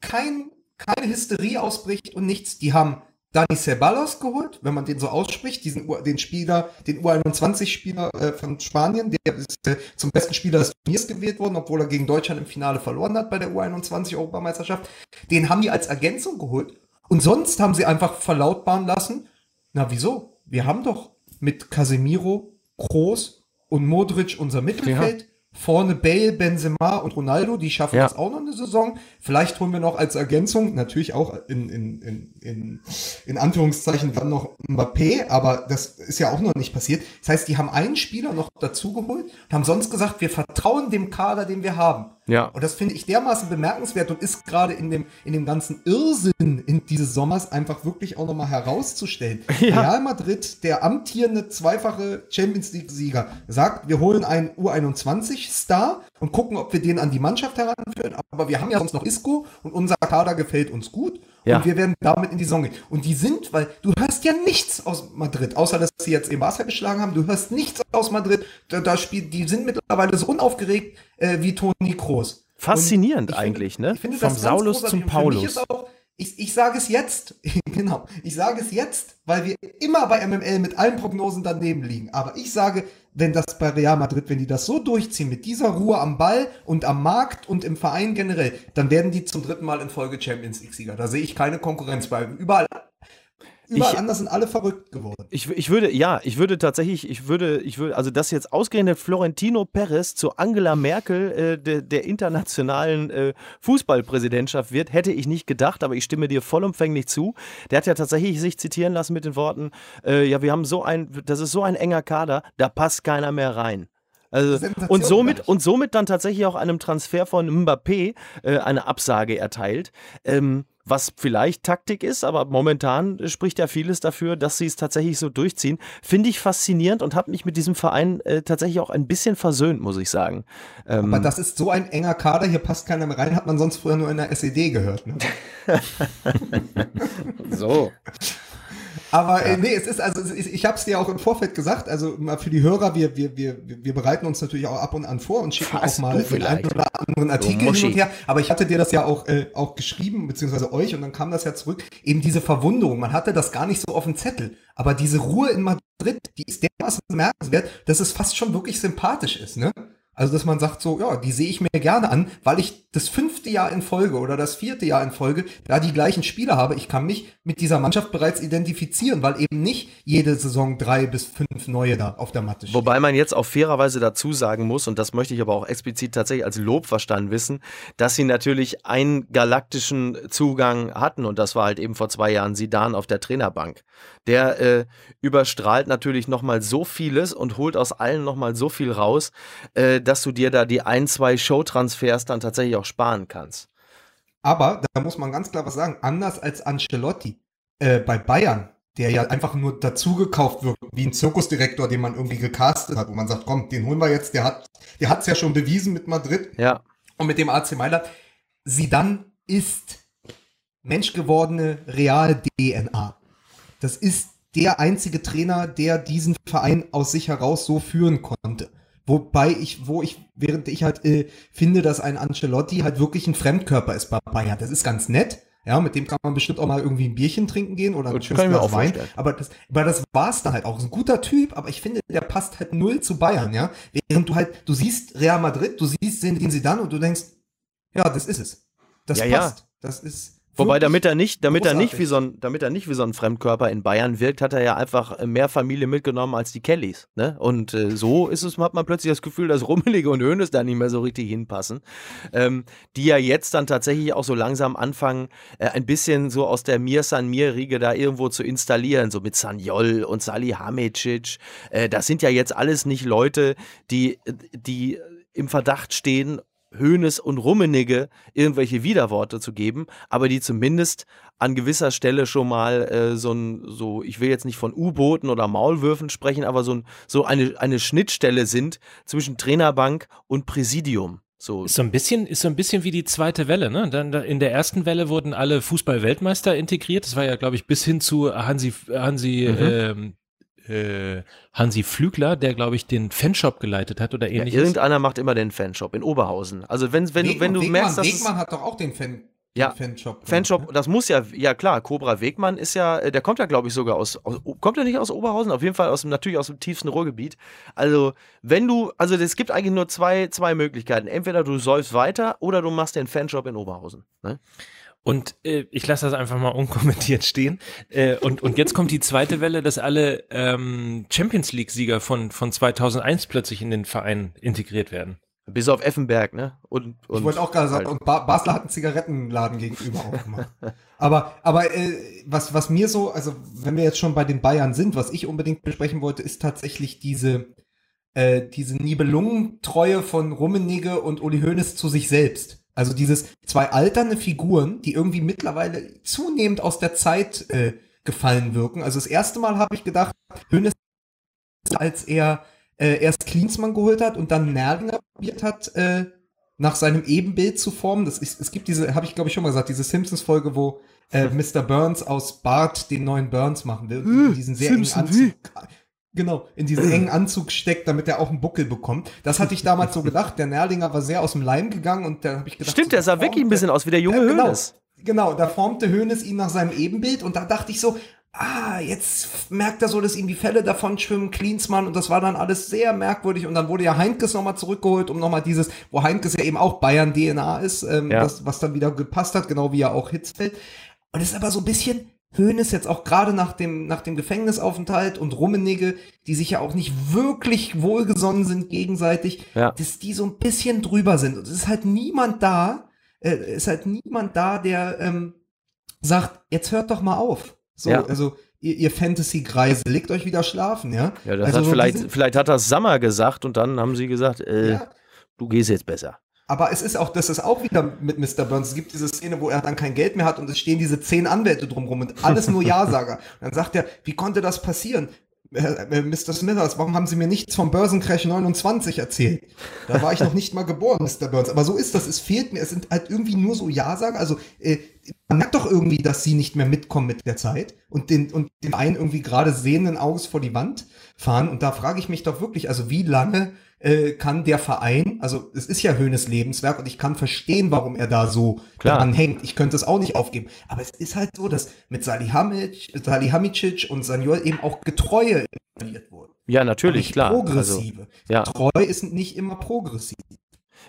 kein, keine Hysterie ausbricht und nichts. Die haben Dani Ceballos geholt, wenn man den so ausspricht, diesen den Spieler, den U21-Spieler äh, von Spanien, der ist äh, zum besten Spieler des Turniers gewählt worden, obwohl er gegen Deutschland im Finale verloren hat bei der U21-Europameisterschaft. Den haben die als Ergänzung geholt. Und sonst haben sie einfach verlautbaren lassen, na wieso? Wir haben doch mit Casemiro, Kroos und Modric unser Mittelfeld. Ja. Vorne Bale, Benzema und Ronaldo, die schaffen ja. das auch noch eine Saison. Vielleicht holen wir noch als Ergänzung, natürlich auch in, in, in, in, in Anführungszeichen dann noch Mbappé, aber das ist ja auch noch nicht passiert. Das heißt, die haben einen Spieler noch dazugeholt und haben sonst gesagt, wir vertrauen dem Kader, den wir haben. Ja. Und das finde ich dermaßen bemerkenswert und ist gerade in dem, in dem ganzen Irrsinn in dieses Sommers einfach wirklich auch nochmal herauszustellen. [laughs] Ja. Real Madrid, der amtierende zweifache Champions League-Sieger, sagt, wir holen einen U21-Star und gucken, ob wir den an die Mannschaft heranführen. Aber wir haben ja sonst noch Isco und unser Kader gefällt uns gut. Ja. Und wir werden damit in die Saison gehen. Und die sind, weil du hörst ja nichts aus Madrid, außer dass sie jetzt eben Barca geschlagen haben. Du hörst nichts aus Madrid. Da, da spielt, die sind mittlerweile so unaufgeregt äh, wie Toni Kroos. Faszinierend eigentlich, finde, ne? Ich finde Vom Saulus zum Paulus. Auch, ich, ich sage es jetzt, [laughs] genau, ich sage es jetzt, weil wir immer bei MML mit allen Prognosen daneben liegen. Aber ich sage, wenn das bei Real Madrid, wenn die das so durchziehen, mit dieser Ruhe am Ball und am Markt und im Verein generell, dann werden die zum dritten Mal in Folge Champions League-Sieger. Da sehe ich keine Konkurrenz bei. Überall Überall ich, anders sind alle verrückt geworden. Ich, ich würde, ja, ich würde tatsächlich, ich würde, ich würde, also dass jetzt ausgerechnet Florentino Perez zu Angela Merkel äh, de, der internationalen äh, Fußballpräsidentschaft wird, hätte ich nicht gedacht, aber ich stimme dir vollumfänglich zu. Der hat ja tatsächlich sich zitieren lassen mit den Worten, äh, ja, wir haben so ein, das ist so ein enger Kader, da passt keiner mehr rein. Also, und, somit, und somit dann tatsächlich auch einem Transfer von Mbappé äh, eine Absage erteilt. Ähm, was vielleicht Taktik ist, aber momentan spricht ja vieles dafür, dass sie es tatsächlich so durchziehen. Finde ich faszinierend und habe mich mit diesem Verein äh, tatsächlich auch ein bisschen versöhnt, muss ich sagen. Ähm, aber das ist so ein enger Kader, hier passt keiner mehr rein, hat man sonst früher nur in der SED gehört. Ne? [laughs] so. Aber äh, ja. äh, nee, es ist, also ich, ich habe es dir auch im Vorfeld gesagt, also mal für die Hörer, wir, wir, wir, wir bereiten uns natürlich auch ab und an vor und schicken Fast auch mal den einen oder anderen Artikel hin und her. Aber ich hatte dir das ja auch, äh, auch geschrieben, beziehungsweise euch, und dann kam das ja zurück, eben diese Verwunderung. Man hatte das gar nicht so auf dem Zettel. Aber diese Ruhe in Madrid, die ist dermaßen bemerkenswert, dass es fast schon wirklich sympathisch ist, ne? Also, dass man sagt so, ja, die sehe ich mir gerne an, weil ich das fünfte Jahr in Folge oder das vierte Jahr in Folge da die gleichen Spieler habe. Ich kann mich mit dieser Mannschaft bereits identifizieren, weil eben nicht jede Saison drei bis fünf neue da auf der Matte stehen. Wobei man jetzt auch fairerweise dazu sagen muss, und das möchte ich aber auch explizit tatsächlich als Lob verstanden wissen, dass sie natürlich einen galaktischen Zugang hatten und das war halt eben vor zwei Jahren Sidan auf der Trainerbank. Der äh, überstrahlt natürlich nochmal so vieles und holt aus allen nochmal so viel raus, äh, dass du dir da die ein, zwei Showtransfers dann tatsächlich auch sparen kannst. Aber da muss man ganz klar was sagen, anders als Ancelotti äh, bei Bayern, der ja einfach nur dazugekauft wird, wie ein Zirkusdirektor, den man irgendwie gecastet hat, wo man sagt, komm, den holen wir jetzt, der hat der hat's ja schon bewiesen mit Madrid ja. und mit dem AC Mailand. Sie dann ist menschgewordene Real-DNA. Das ist der einzige Trainer, der diesen Verein aus sich heraus so führen konnte. Wobei ich, wo ich, während ich halt äh, finde, dass ein Ancelotti halt wirklich ein Fremdkörper ist bei Bayern. Das ist ganz nett. Ja, mit dem kann man bestimmt auch mal irgendwie ein Bierchen trinken gehen oder ein Glas Wein. Aber das, aber das war's dann halt auch. Ist ein guter Typ, aber ich finde, der passt halt null zu Bayern, ja. Während du halt, du siehst Real Madrid, du siehst den dann und du denkst, ja, das ist es. Das ja, passt. Ja. Das ist, Wobei, damit er nicht, damit er nicht wie so ein, damit er nicht wie so ein Fremdkörper in Bayern wirkt, hat er ja einfach mehr Familie mitgenommen als die Kellys. Ne? Und äh, so ist es, hat man plötzlich das Gefühl, dass Rummelige und Hönes da nicht mehr so richtig hinpassen. Ähm, die ja jetzt dann tatsächlich auch so langsam anfangen, äh, ein bisschen so aus der Mir San Mir-Riege da irgendwo zu installieren, so mit Sanjol und Salihamidzic. Äh, das sind ja jetzt alles nicht Leute, die, die im Verdacht stehen, Hoeneß und Rummenigge irgendwelche Widerworte zu geben, aber die zumindest an gewisser Stelle schon mal äh, so ein, so, ich will jetzt nicht von U-Booten oder Maulwürfen sprechen, aber so, ein, so eine, eine Schnittstelle sind zwischen Trainerbank und Präsidium. So. Ist so ein bisschen, ist so ein bisschen wie die zweite Welle, ne? Dann in der ersten Welle wurden alle Fußball-Weltmeister integriert. Das war ja, glaube ich, bis hin zu Hansi, Hansi, mhm. ähm, äh, Hansi Flügler, der, glaube ich, den Fanshop geleitet hat oder ähnliches. Ja, irgendeiner macht immer den Fanshop in Oberhausen. Also wenn, wenn, Wegmann, wenn du Wegmann, merkst, dass. Wegmann hat doch auch den Fan ja, Fanshop. Fanshop, das muss ja, ja klar, Cobra Wegmann ist ja, äh, der kommt ja, glaube ich, sogar aus, aus, kommt er nicht aus Oberhausen? Auf jeden Fall aus dem, natürlich aus dem tiefsten Ruhrgebiet. Also, wenn du, also es gibt eigentlich nur zwei, zwei Möglichkeiten. Entweder du säufst weiter oder du machst den Fanshop in Oberhausen. Ne? Und äh, ich lasse das einfach mal unkommentiert stehen. Äh, und, und jetzt kommt die zweite Welle, dass alle ähm, Champions League-Sieger von, von 2001 plötzlich in den Verein integriert werden. Bis auf Effenberg, ne? Und, und ich wollte auch gerade sagen, halt. und ba Basler hat einen Zigarettenladen gegenüber aufgemacht. [laughs] aber aber äh, was, was mir so, also wenn wir jetzt schon bei den Bayern sind, was ich unbedingt besprechen wollte, ist tatsächlich diese, äh, diese Nibelungentreue von Rummenigge und Uli Hoeneß zu sich selbst. Also dieses zwei alternde Figuren, die irgendwie mittlerweile zunehmend aus der Zeit äh, gefallen wirken. Also das erste Mal habe ich gedacht, Hoeneß als er äh, erst Klinsmann geholt hat und dann Nerlinger probiert hat, äh, nach seinem Ebenbild zu formen. Das ist, es gibt diese, habe ich glaube ich schon mal gesagt, diese Simpsons-Folge, wo äh, [laughs] Mr. Burns aus Bart den neuen Burns machen will. In diesen sehr engen Anzug. Genau, in diesen [clears throat] engen Anzug steckt, damit er auch einen Buckel bekommt. Das hatte ich damals so gedacht. Der Nerlinger war sehr aus dem Leim gegangen und da habe ich gedacht. Stimmt, so, der sah wirklich ein bisschen aus wie der junge ja, genau, Hönes. Genau, da formte Hönes ihn nach seinem Ebenbild und da dachte ich so, ah, jetzt merkt er so, dass ihm die Fälle davon schwimmen, Klinsmann und das war dann alles sehr merkwürdig und dann wurde ja Heinkes nochmal zurückgeholt, um nochmal dieses, wo Heinkes ja eben auch Bayern-DNA ist, ähm, ja. das, was dann wieder gepasst hat, genau wie ja auch Hitzfeld. Und es ist aber so ein bisschen Höhnes jetzt auch gerade nach dem, nach dem Gefängnisaufenthalt und Rummenigge, die sich ja auch nicht wirklich wohlgesonnen sind gegenseitig, ja. dass die so ein bisschen drüber sind. Und es ist halt niemand da, äh, ist halt niemand da, der ähm, sagt, jetzt hört doch mal auf. So, ja. also ihr, ihr Fantasy-Kreise, legt euch wieder schlafen, ja? Ja, das also hat vielleicht, vielleicht hat das Sammer gesagt und dann haben sie gesagt, äh, ja. du gehst jetzt besser. Aber es ist auch, das ist auch wieder mit Mr. Burns. Es gibt diese Szene, wo er dann kein Geld mehr hat und es stehen diese zehn Anwälte drumrum und alles nur [laughs] Ja-Sager. und dann sagt er, wie konnte das passieren? Äh, Mr. Smithers, warum haben Sie mir nichts vom Börsencrash 29 erzählt? Da war ich noch nicht mal geboren, Mr. Burns. Aber so ist das. Es fehlt mir. Es sind halt irgendwie nur so Ja-Sager. Also äh, man merkt doch irgendwie, dass Sie nicht mehr mitkommen mit der Zeit und den und den einen irgendwie gerade sehenden Auges vor die Wand fahren. Und da frage ich mich doch wirklich, also wie lange äh, kann der Verein, also es ist ja Höhnes Lebenswerk und ich kann verstehen, warum er da so Klar. daran hängt. Ich könnte es auch nicht aufgeben. Aber es ist halt so, dass mit Salihamidzic, und Saniol eben auch Getreue installiert wurden. Ja, natürlich, klar. Also, progressive. Also, ja. Treu ist nicht immer progressiv.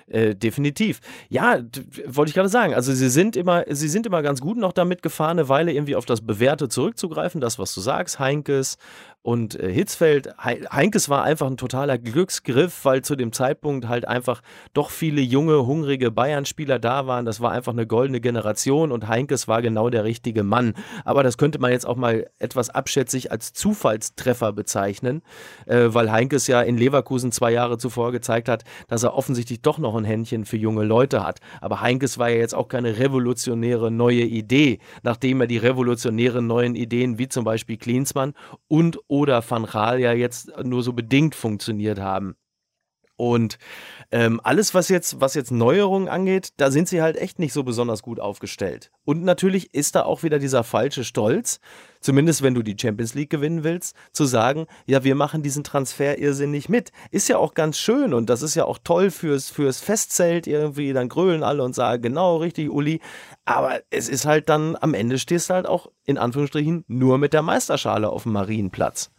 Äh, definitiv. Ja, wollte ich gerade sagen. Also sie sind immer, sie sind immer ganz gut noch damit gefahren, eine Weile irgendwie auf das Bewährte zurückzugreifen, das, was du sagst, Heinkes und äh, Hitzfeld. Heinkes war einfach ein totaler Glücksgriff, weil zu dem Zeitpunkt halt einfach doch viele junge, hungrige Bayern-Spieler da waren. Das war einfach eine goldene Generation und Heinkes war genau der richtige Mann. Aber das könnte man jetzt auch mal etwas abschätzig als Zufallstreffer bezeichnen, äh, weil Heinkes ja in Leverkusen zwei Jahre zuvor gezeigt hat, dass er offensichtlich doch noch ein Händchen für junge Leute hat. Aber Heinkes war ja jetzt auch keine revolutionäre neue Idee, nachdem er die revolutionären neuen Ideen wie zum Beispiel Klinsmann und oder Van Gaal ja jetzt nur so bedingt funktioniert haben. Und ähm, alles, was jetzt, was jetzt Neuerungen angeht, da sind sie halt echt nicht so besonders gut aufgestellt. Und natürlich ist da auch wieder dieser falsche Stolz, zumindest wenn du die Champions League gewinnen willst, zu sagen, ja, wir machen diesen Transfer irrsinnig mit. Ist ja auch ganz schön und das ist ja auch toll fürs, fürs Festzelt irgendwie, dann grölen alle und sagen, genau, richtig, Uli. Aber es ist halt dann, am Ende stehst du halt auch in Anführungsstrichen nur mit der Meisterschale auf dem Marienplatz.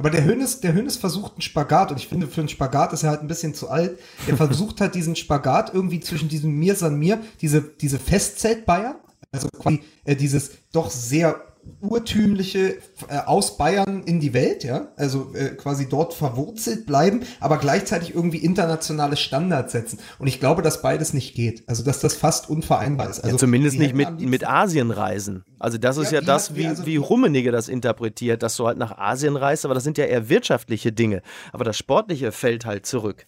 Aber der Hönes, der Hönes versucht einen Spagat und ich finde, für einen Spagat ist er halt ein bisschen zu alt. Er versucht halt diesen Spagat irgendwie zwischen diesem Mir San Mir, diese, diese Festzelt Bayern, also quasi äh, dieses doch sehr urtümliche äh, aus Bayern in die Welt, ja, also äh, quasi dort verwurzelt bleiben, aber gleichzeitig irgendwie internationale Standards setzen. Und ich glaube, dass beides nicht geht. Also dass das fast unvereinbar ist. Also ja, zumindest nicht mit mit Asien reisen. Also das ist ja, ja das, wie also wie Rummenigge das interpretiert, dass du halt nach Asien reist, aber das sind ja eher wirtschaftliche Dinge. Aber das Sportliche fällt halt zurück.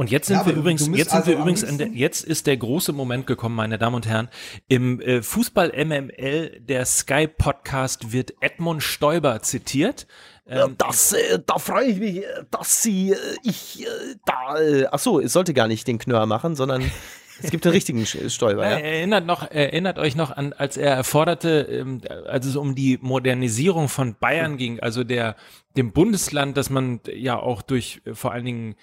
Und jetzt sind Ja, wir übrigens, jetzt sind also wir übrigens, an der, jetzt ist der große Moment gekommen, meine Damen und Herren. Im äh, Fußball MML, der Sky Podcast, wird Edmund Stoiber zitiert. Ähm, Das, äh, da freue ich mich, äh, dass sie, äh, ich, äh, da, äh, ach so, es sollte gar nicht den Knörr machen, sondern es gibt einen richtigen Stäuber, Ja, ja. Erinnert noch, erinnert euch noch an, als er forderte, ähm, als es um die Modernisierung von Bayern ging, also der, dem Bundesland, dass man ja auch durch vor allen Dingen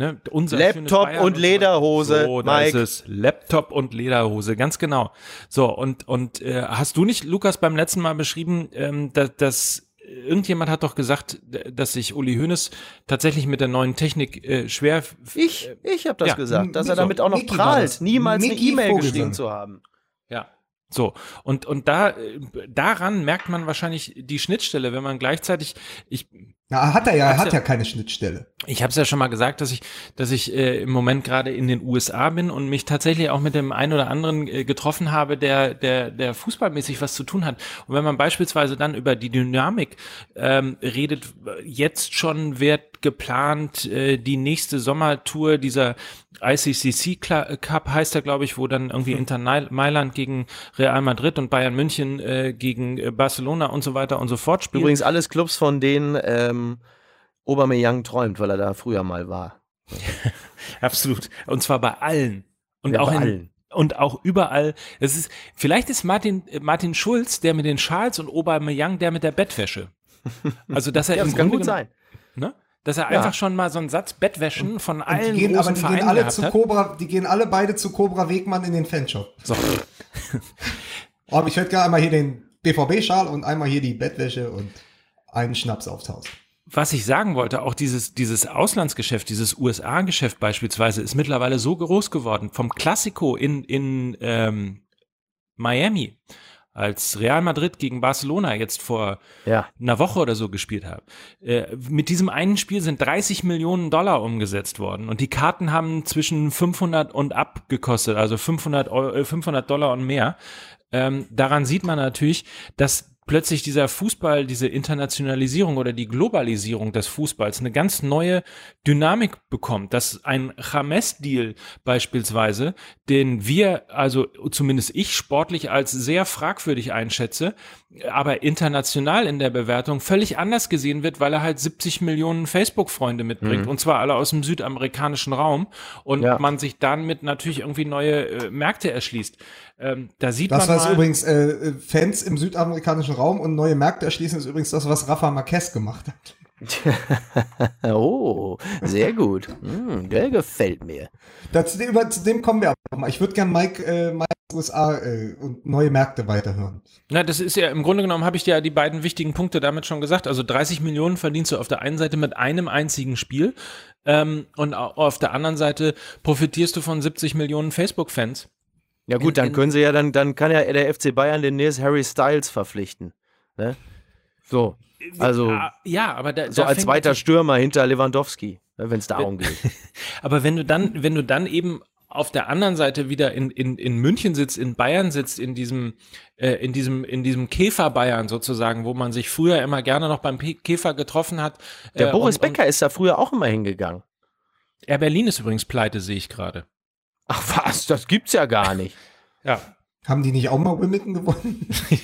ne, Laptop Bayern und Lederhose. So, da Mike. ist es. Laptop und Lederhose, ganz genau. So, und, und äh, hast du nicht, Lukas, beim letzten Mal beschrieben, ähm, dass, dass irgendjemand hat doch gesagt, dass sich Uli Hoeneß tatsächlich mit der neuen Technik äh, schwer Ich, ich habe das Ja, gesagt, dass er damit auch noch Micky war prahlt, niemals eine Micky E-Mail geschrieben zu haben. Ja. So, und, und da, äh, daran merkt man wahrscheinlich die Schnittstelle, wenn man gleichzeitig, ich, Na, hat er ja, er hat ja- ja keine Schnittstelle. ich habe es ja schon mal gesagt, dass ich, dass ich äh, im Moment gerade in den USA bin und mich tatsächlich auch mit dem einen oder anderen äh, getroffen habe, der, der, der fußballmäßig was zu tun hat. Und wenn man beispielsweise dann über die Dynamik ähm, redet, jetzt schon wird geplant äh, die nächste Sommertour dieser ICCC Cup heißt er, glaube ich, wo dann irgendwie Inter Nai- Mailand gegen Real Madrid und Bayern München äh, gegen äh, Barcelona und so weiter und so fort spielen. Übrigens alles Clubs, von denen ähm, Aubameyang träumt, weil er da früher mal war. [laughs] Absolut. Und zwar bei allen. Und Ja, auch bei in, allen. und auch überall. Es ist, vielleicht ist Martin, äh, Martin Schulz der mit den Schals und Aubameyang der mit der Bettwäsche. [laughs] Also, dass er Ja, das kann Grunde gut sein. Ne? Dass er Ja. einfach schon mal so einen Satz Bettwäschen von Und allen die gehen, aber großen die Vereinen gehen alle zu. Cobra, die gehen alle beide zu Cobra Wegmann in den Fanshop. So. Oh, aber ich hätte gerne einmal hier den BVB-Schal und einmal hier die Bettwäsche und einen Schnaps aufs Haus. Was ich sagen wollte, auch dieses, dieses Auslandsgeschäft, dieses USA-Geschäft beispielsweise, ist mittlerweile so groß geworden. Vom Classico in, in ähm, Miami, als Real Madrid gegen Barcelona jetzt vor Ja. einer Woche oder so gespielt habe. Äh, mit diesem einen Spiel sind 30 Millionen Dollar umgesetzt worden und die Karten haben zwischen 500 und ab gekostet, also 500, Eu- äh, 500 Dollar und mehr. Ähm, daran sieht man natürlich, dass plötzlich dieser Fußball, diese Internationalisierung oder die Globalisierung des Fußballs eine ganz neue Dynamik bekommt, dass ein James-Deal beispielsweise, den wir, also zumindest ich sportlich als sehr fragwürdig einschätze, aber international in der Bewertung völlig anders gesehen wird, weil er halt 70 Millionen Facebook-Freunde mitbringt und zwar alle aus dem südamerikanischen Raum und Ja. man sich damit natürlich irgendwie neue äh, Märkte erschließt. Ähm, da sieht Das man was mal, übrigens äh, äh, Fans im südamerikanischen Raum und neue Märkte erschließen, ist übrigens das, was Rafa Marquez gemacht hat. [laughs] Oh, sehr gut. Hm, der gefällt mir. Das, über, zu dem kommen wir aber mal. Ich würde gern Mike, äh, Mike USA äh, und neue Märkte weiterhören. Na, das ist ja im Grunde genommen habe ich dir ja die beiden wichtigen Punkte damit schon gesagt. Also 30 Millionen verdienst du auf der einen Seite mit einem einzigen Spiel ähm, und au- auf der anderen Seite profitierst du von 70 Millionen Facebook-Fans. Ja gut, In- dann können sie ja, dann, dann kann ja der FC Bayern demnächst Harry Styles verpflichten. Ne? So, also Ah, ja, aber da, so da als zweiter Stürmer hinter Lewandowski, wenn es darum geht. [laughs] Aber wenn du dann, wenn du dann eben auf der anderen Seite wieder in, in, in München sitzt, in Bayern sitzt, in diesem, äh, in diesem, in diesem Käfer Bayern sozusagen, wo man sich früher immer gerne noch beim Käfer getroffen hat. Der äh, Boris und, und, Becker ist da früher auch immer hingegangen. Air Berlin ist übrigens pleite, sehe ich gerade. Ach was, das gibt's ja gar nicht. [laughs] Ja. Haben die nicht auch mal Wimbledon gewonnen? [laughs]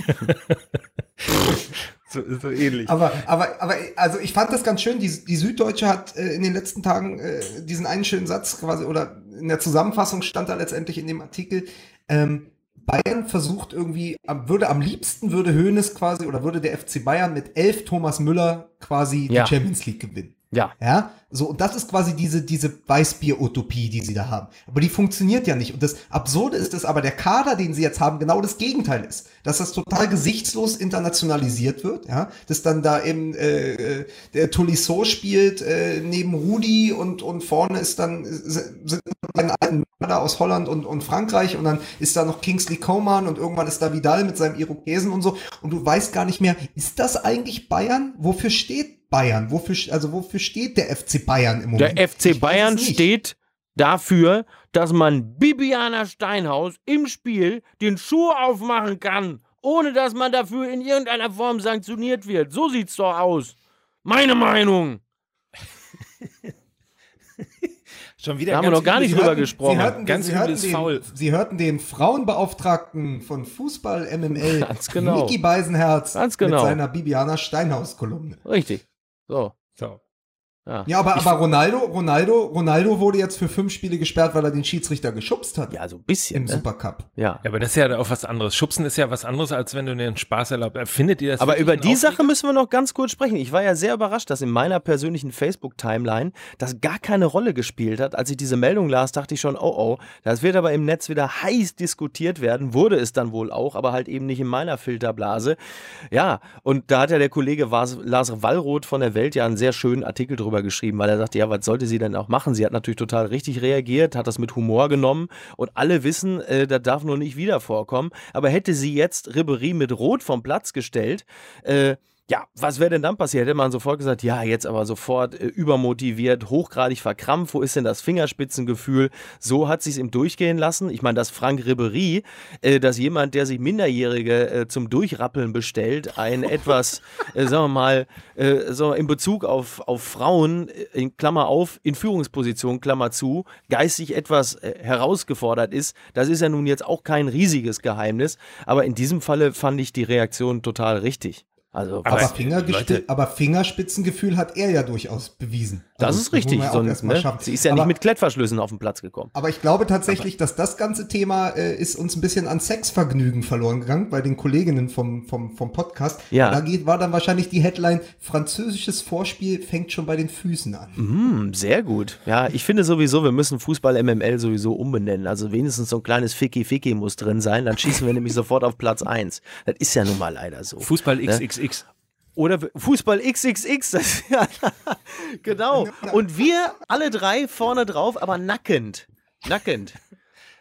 So, so ähnlich. Aber, aber, aber, also ich fand das ganz schön. Die, die Süddeutsche hat äh, in den letzten Tagen äh, diesen einen schönen Satz quasi, oder in der Zusammenfassung stand da letztendlich in dem Artikel, ähm, Bayern versucht irgendwie, am- würde am liebsten würde Hoeneß quasi, oder würde der FC Bayern mit elf Thomas Müller quasi Ja. die Champions League gewinnen. Ja, Ja, so, und das ist quasi diese, diese Weißbier-Utopie, die sie da haben. Aber die funktioniert ja nicht. Und das Absurde ist, dass aber der Kader, den sie jetzt haben, genau das Gegenteil ist. Dass das total gesichtslos internationalisiert wird, ja. Dass dann da eben, äh, äh, der Tolisso spielt, äh, neben Rudi und, und vorne ist dann, äh, sind ein alten Mörder aus Holland und, und Frankreich und dann ist da noch Kingsley Coman und irgendwann ist da Vidal mit seinem Irokesen und so. Und du weißt gar nicht mehr, ist das eigentlich Bayern? Wofür steht Bayern? Wofür, also wofür steht der FC Bayern im Moment? der FC Bayern steht dafür, dass man Bibiana Steinhaus im Spiel den Schuh aufmachen kann, ohne dass man dafür in irgendeiner Form sanktioniert wird. So sieht's doch aus. Meine Meinung. [laughs] Schon wieder Da haben wir noch gar nicht Sie drüber gesprochen. Sie hörten, Ganz Sie hörten, den, Foul. Sie hörten den Frauenbeauftragten von Fußball MML, [laughs] Ganz genau. Niki Beisenherz, Ganz genau. mit seiner Bibiana Steinhaus-Kolumne. Richtig. So. So. Ja. Ja, aber, aber Ronaldo, Ronaldo, Ronaldo wurde jetzt für fünf Spiele gesperrt, weil er den Schiedsrichter geschubst hat Ja, so ein bisschen. im Ne? Supercup. Ja. Ja, aber das ist ja auch was anderes. Schubsen ist ja was anderes, als wenn du dir einen Spaß erlaubst. Findet ihr das Aber über die Sache müssen wir noch ganz kurz sprechen. Ich war ja sehr überrascht, dass in meiner persönlichen Facebook-Timeline das gar keine Rolle gespielt hat. Als ich diese Meldung las, dachte ich schon, oh oh, das wird aber im Netz wieder heiß diskutiert werden. Wurde es dann wohl auch, aber halt eben nicht in meiner Filterblase. Ja, und da hat ja der Kollege Lars Wallroth von der Welt ja einen sehr schönen Artikel drüber geschrieben, weil er sagte, ja, was sollte sie denn auch machen? Sie hat natürlich total richtig reagiert, hat das mit Humor genommen und alle wissen, äh, das darf nur nicht wieder vorkommen. Aber hätte sie jetzt Ribery mit Rot vom Platz gestellt, äh, ja, was wäre denn dann passiert? Hätte man sofort gesagt, ja, jetzt aber sofort äh, übermotiviert, hochgradig verkrampft, wo ist denn das Fingerspitzengefühl? So hat sich ihm durchgehen lassen. Ich meine, dass Frank Ribery, äh, dass jemand, der sich Minderjährige äh, zum Durchrappeln bestellt, ein [laughs] etwas, äh, sagen wir mal, äh, so in Bezug auf, auf Frauen, äh, in Klammer auf, in Führungsposition, Klammer zu, geistig etwas herausgefordert ist, das ist ja nun jetzt auch kein riesiges Geheimnis. Aber in diesem Falle fand ich die Reaktion total richtig. Also, Aber Aber, es- Fingergespi- Leute- aber Fingerspitzengefühl hat er ja durchaus bewiesen. Das Also, ist richtig. So, mal ne? Sie ist ja aber, nicht mit Klettverschlüssen auf den Platz gekommen. Aber ich glaube tatsächlich, dass das ganze Thema äh, ist uns ein bisschen an Sexvergnügen verloren gegangen bei den Kolleginnen vom, vom, vom Podcast. Ja. Da geht, war dann wahrscheinlich die Headline, französisches Vorspiel fängt schon bei den Füßen an. Hm, sehr gut. Ja, ich finde sowieso, wir müssen Fußball MML sowieso umbenennen. Also wenigstens so ein kleines Ficky-Ficky muss drin sein. Dann schießen wir [laughs] nämlich sofort auf Platz 1. Das ist ja nun mal leider so. Fußball Ne? XXX. Oder Fußball XXX. [laughs] Das, ja, genau. Und wir alle drei vorne drauf, aber nackend. Nackend.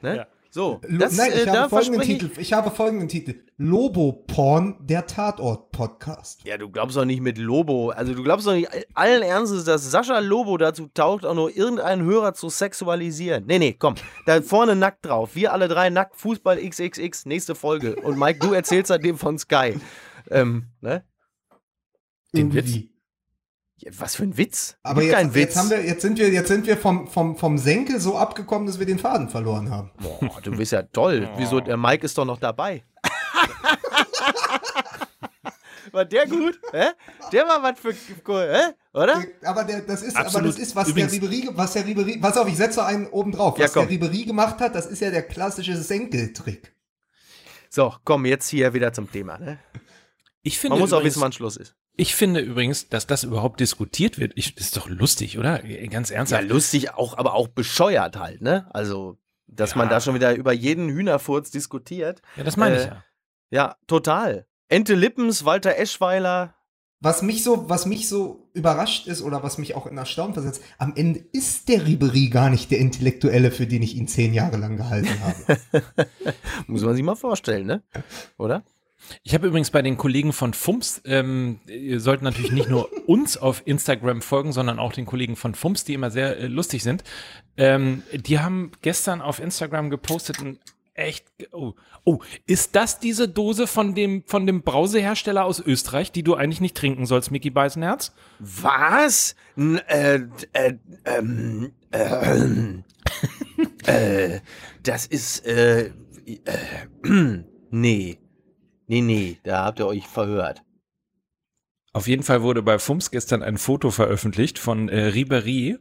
Ne? Ja. So, das, Nein, äh, ich da habe folgenden. Titel. Ich habe folgenden Titel. Lobo-Porn, der Tatort-Podcast. Ja, du glaubst doch nicht mit Lobo. Also du glaubst doch nicht allen Ernstes, dass Sascha Lobo dazu taugt, auch nur irgendeinen Hörer zu sexualisieren. Nee, nee, komm. Da vorne nackt drauf. Wir alle drei nackt. Fußball XXX. Nächste Folge. Und Mike, du erzählst seitdem von Sky. Ähm, ne? Den Irgendwie. Ja, was für ein Witz. Aber jetzt, keinen Witz. jetzt, haben wir, jetzt sind wir, jetzt sind wir vom, vom, vom Senkel so abgekommen, dass wir den Faden verloren haben. Boah, du bist ja toll. [laughs] Wieso? Der Mike ist doch noch dabei. [laughs] war der gut? Hä? Der war was für cool, hä? Oder? Aber der, das ist, aber das ist, was Übrigens- der Ribery, was der Ribery, pass auf, ich setze einen oben drauf. Ja, Was der komm. Ribery gemacht hat, das ist ja der klassische Senkeltrick. So, komm, jetzt hier wieder zum Thema. Ne? Ich finde Man muss auch übrigens- wissen, wann Schluss ist. Ich finde übrigens, dass das überhaupt diskutiert wird. Ich, das ist doch lustig, oder? Ganz Ja, ernsthaft. lustig, auch, aber auch bescheuert halt, ne? Also, dass man da schon wieder über jeden Hühnerfurz diskutiert. Ja, das meine ich Äh, ja. Ja, total. Ente Lippens, Walter Eschweiler. Was mich so, was mich so überrascht ist oder was mich auch in Erstaunen versetzt, am Ende ist der Ribery gar nicht der Intellektuelle, für den ich ihn zehn Jahre lang gehalten habe. [laughs] Muss man sich mal vorstellen, ne? Oder? Ich habe übrigens bei den Kollegen von FUMS, ähm, ihr sollt natürlich nicht nur [laughs] uns auf Instagram folgen, sondern auch den Kollegen von FUMS, die immer sehr äh, lustig sind. Ähm, die haben gestern auf Instagram gepostet ein echt, oh, oh, ist das diese Dose von dem, von dem Brausehersteller aus Österreich, die du eigentlich nicht trinken sollst, Mickey Beisenherz? Was? N äh, äh, ähm, äh, äh, das ist, äh, äh, [clears throat] nee. Nee, nee, da habt ihr euch verhört. Auf jeden Fall wurde bei FUMS gestern ein Foto veröffentlicht von äh, Ribery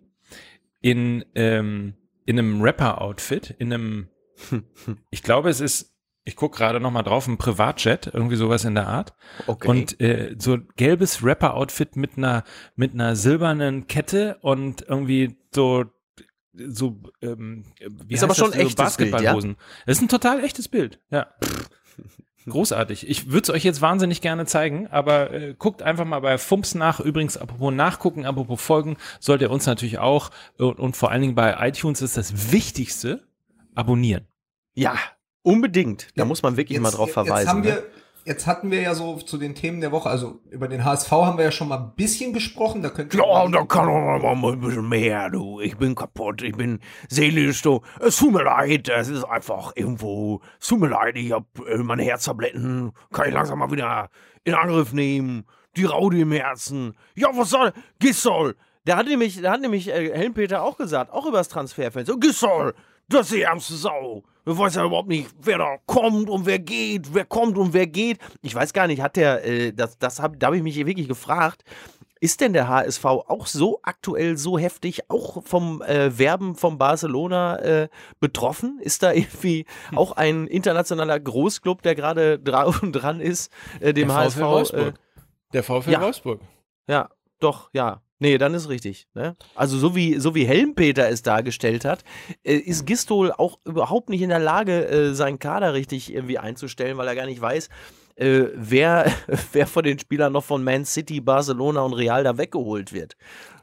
in, ähm, in einem Rapper-Outfit, in einem, [laughs] ich glaube, es ist, ich gucke gerade noch mal drauf, ein Privatjet, irgendwie sowas in der Art. Okay. Und äh, so gelbes Rapper-Outfit mit einer, mit einer silbernen Kette und irgendwie so, so, ähm, wie Ist aber schon das? echtes Bild, ja? Basketballhosen. Das ist ein total echtes Bild, ja. [laughs] Großartig. Ich würde es euch jetzt wahnsinnig gerne zeigen, aber äh, guckt einfach mal bei Fumps nach. Übrigens, apropos nachgucken, apropos folgen, sollt ihr uns natürlich auch und, und vor allen Dingen bei iTunes ist das Wichtigste, abonnieren. ja, unbedingt. Da Ja, muss man wirklich mal drauf verweisen. Jetzt, haben ne? wir, jetzt hatten wir ja so zu den Themen der Woche, also über den HSV haben wir ja schon mal ein bisschen gesprochen. Da könnt ihr Ja, da kann man noch mal ein bisschen mehr, du. Ich bin kaputt, ich bin seelisch, du. Es tut mir leid, es ist einfach irgendwo. Es tut mir leid, ich hab äh, meine Herztabletten, kann ich langsam mal wieder in Angriff nehmen. Die Raude im Herzen. Ja, was soll? Gistol, Der hat nämlich, der hat nämlich äh, Helmpeter auch gesagt, auch über das Transferfenster. Gisol, das ist die ärmste Sau. Wir weiß ja überhaupt nicht, wer da kommt und wer geht, wer kommt und wer geht. Ich weiß gar nicht, hat der, äh, das, das hab, da habe ich mich wirklich gefragt, ist denn der HSV auch so aktuell so heftig, auch vom äh, Werben von Barcelona äh, betroffen? Ist da irgendwie hm. auch ein internationaler Großclub, der gerade drauf [laughs] und dran ist, äh, dem der HSV? Wolfsburg. der VfL ja. Wolfsburg. Ja, doch, ja. Nee, dann ist richtig. Ne? Also so wie, so wie Helmpeter es dargestellt hat, äh, ist Gistol auch überhaupt nicht in der Lage, äh, seinen Kader richtig irgendwie einzustellen, weil er gar nicht weiß, äh, wer, [laughs] wer von den Spielern noch von Man City, Barcelona und Real da weggeholt wird.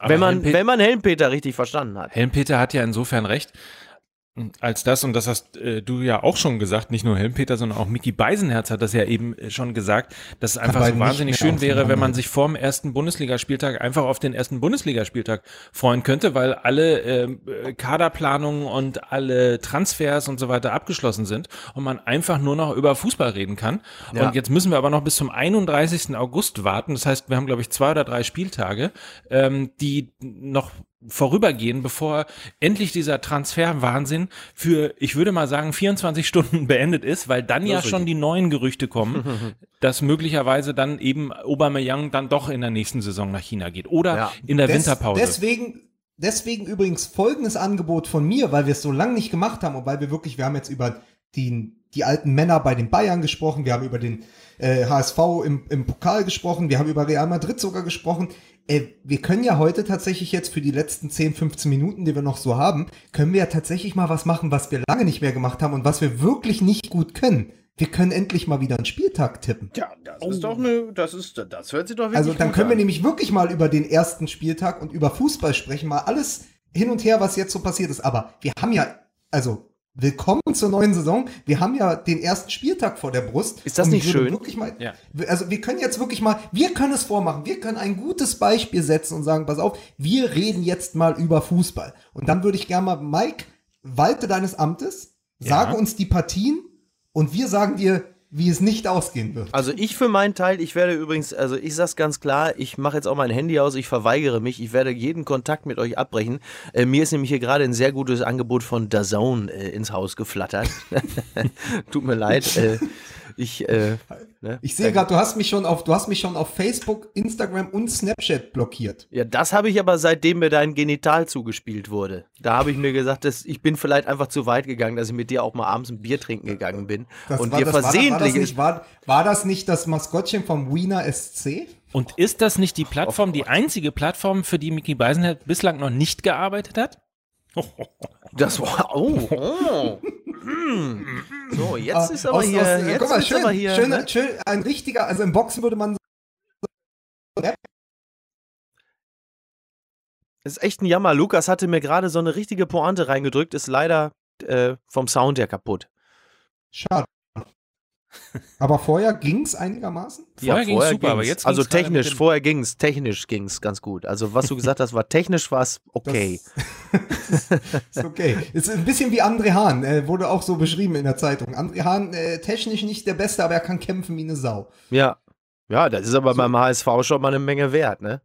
wenn man, wenn man Helmpeter richtig verstanden hat. Helmpeter hat ja insofern recht, als das, und das hast äh, du ja auch schon gesagt, nicht nur Helmpeter, sondern auch Mickey Beisenherz hat das ja eben äh, schon gesagt, dass es einfach so wahnsinnig schön wäre, wenn man sich vorm ersten Bundesligaspieltag einfach auf den ersten Bundesligaspieltag freuen könnte, weil alle äh, Kaderplanungen und alle Transfers und so weiter abgeschlossen sind und man einfach nur noch über Fußball reden kann. Ja. Und jetzt müssen wir aber noch bis zum 31. August warten. Das heißt, wir haben, glaube ich, zwei oder drei Spieltage, ähm, die noch vorübergehen, bevor endlich dieser Transferwahnsinn für, ich würde mal sagen, 24 Stunden [laughs] beendet ist, weil dann ja schon die neuen Gerüchte kommen, [laughs] dass möglicherweise dann eben Aubameyang dann doch in der nächsten Saison nach China geht oder ja. in der Des, Winterpause. Deswegen, deswegen übrigens folgendes Angebot von mir, weil wir es so lange nicht gemacht haben und weil wir wirklich, wir haben jetzt über die, die alten Männer bei den Bayern gesprochen, wir haben über den äh, HSV im, im Pokal gesprochen, wir haben über Real Madrid sogar gesprochen äh, wir können ja heute tatsächlich jetzt für die letzten 10, 15 Minuten, die wir noch so haben, können wir ja tatsächlich mal was machen, was wir lange nicht mehr gemacht haben und was wir wirklich nicht gut können. Wir können endlich mal wieder einen Spieltag tippen. Ja, das oh. ist doch eine, das ist, das hört sich doch wirklich Also dann können an. wir nämlich wirklich mal über den ersten Spieltag und über Fußball sprechen, mal alles hin und her, was jetzt so passiert ist. Aber wir haben ja, also Willkommen zur neuen Saison. Wir haben ja den ersten Spieltag vor der Brust. Ist das nicht schön? Mal, ja. Also wir können jetzt wirklich mal, wir können es vormachen. Wir können ein gutes Beispiel setzen und sagen, pass auf, wir reden jetzt mal über Fußball. Und dann würde ich gerne mal, Mike, walte deines Amtes, sage ja. uns die Partien und wir sagen dir, wie es nicht ausgehen wird. Also ich für meinen Teil, ich werde übrigens, also ich sag's ganz klar, ich mache jetzt auch mein Handy aus, ich verweigere mich, ich werde jeden Kontakt mit euch abbrechen. Äh, mir ist nämlich hier gerade ein sehr gutes Angebot von DAZN äh, ins Haus geflattert. [laughs] Tut mir leid. Äh, ich, äh, ne? ich sehe gerade, du hast mich schon auf, du hast mich schon auf Facebook, Instagram und Snapchat blockiert. Ja, das habe ich aber seitdem mir dein Genital zugespielt wurde. Da habe ich mir gesagt, dass ich bin vielleicht einfach zu weit gegangen, dass ich mit dir auch mal abends ein Bier trinken gegangen bin. Das und war, dir versehentlich. War, war, das nicht, war, war das nicht das Maskottchen vom Wiener SC? Und ist das nicht die Plattform, die einzige Plattform, für die Mickey Beisenherz bislang noch nicht gearbeitet hat? [laughs] Das war. Oh. oh. Hm. So, jetzt ah, ist aber aus, hier. Aus, jetzt mal, schön, aber hier schön, ne? schön, ein richtiger, also im Boxen würde man. Es ist echt ein Jammer. Lukas hatte mir gerade so eine richtige Pointe reingedrückt, ist leider äh, vom Sound her kaputt. Schade. Aber vorher ging es einigermaßen? Ja, vorher ging es super, ging's. aber jetzt Also technisch, vorher ging es, technisch ging es ganz gut. Also was du gesagt hast, war technisch war es okay. Das, [laughs] ist okay. Ist ein bisschen wie André Hahn, äh, wurde auch so beschrieben in der Zeitung. André Hahn, äh, technisch nicht der Beste, aber er kann kämpfen wie eine Sau. Ja, ja, das ist aber so. beim HSV schon mal eine Menge wert, ne?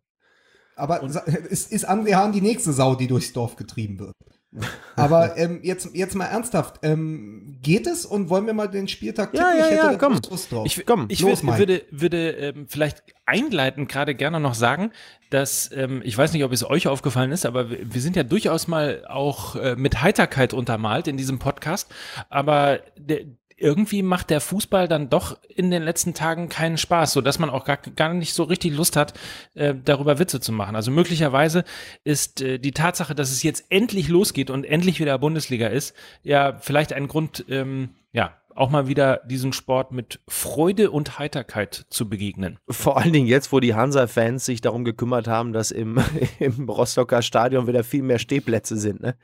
Aber ist, ist André Hahn die nächste Sau, die durchs Dorf getrieben wird? [laughs] Aber ähm, jetzt, jetzt mal ernsthaft, ähm, geht es und wollen wir mal den Spieltag tippen? Ja, ja, ich hätte ja, komm. Ich, komm, ich Los, würd, würde, würde ähm, vielleicht einleitend gerade gerne noch sagen, dass, ähm, ich weiß nicht, ob es euch aufgefallen ist, aber wir, wir sind ja durchaus mal auch äh, mit Heiterkeit untermalt in diesem Podcast, aber der, irgendwie macht der Fußball dann doch in den letzten Tagen keinen Spaß, so dass man auch gar, gar nicht so richtig Lust hat, äh, darüber Witze zu machen. Also möglicherweise ist äh, die Tatsache, dass es jetzt endlich losgeht und endlich wieder Bundesliga ist, ja vielleicht ein Grund, ähm, ja auch mal wieder diesen Sport mit Freude und Heiterkeit zu begegnen. Vor allen Dingen jetzt, wo die Hansa-Fans sich darum gekümmert haben, dass im, [laughs] im Rostocker Stadion wieder viel mehr Stehplätze sind. Ne?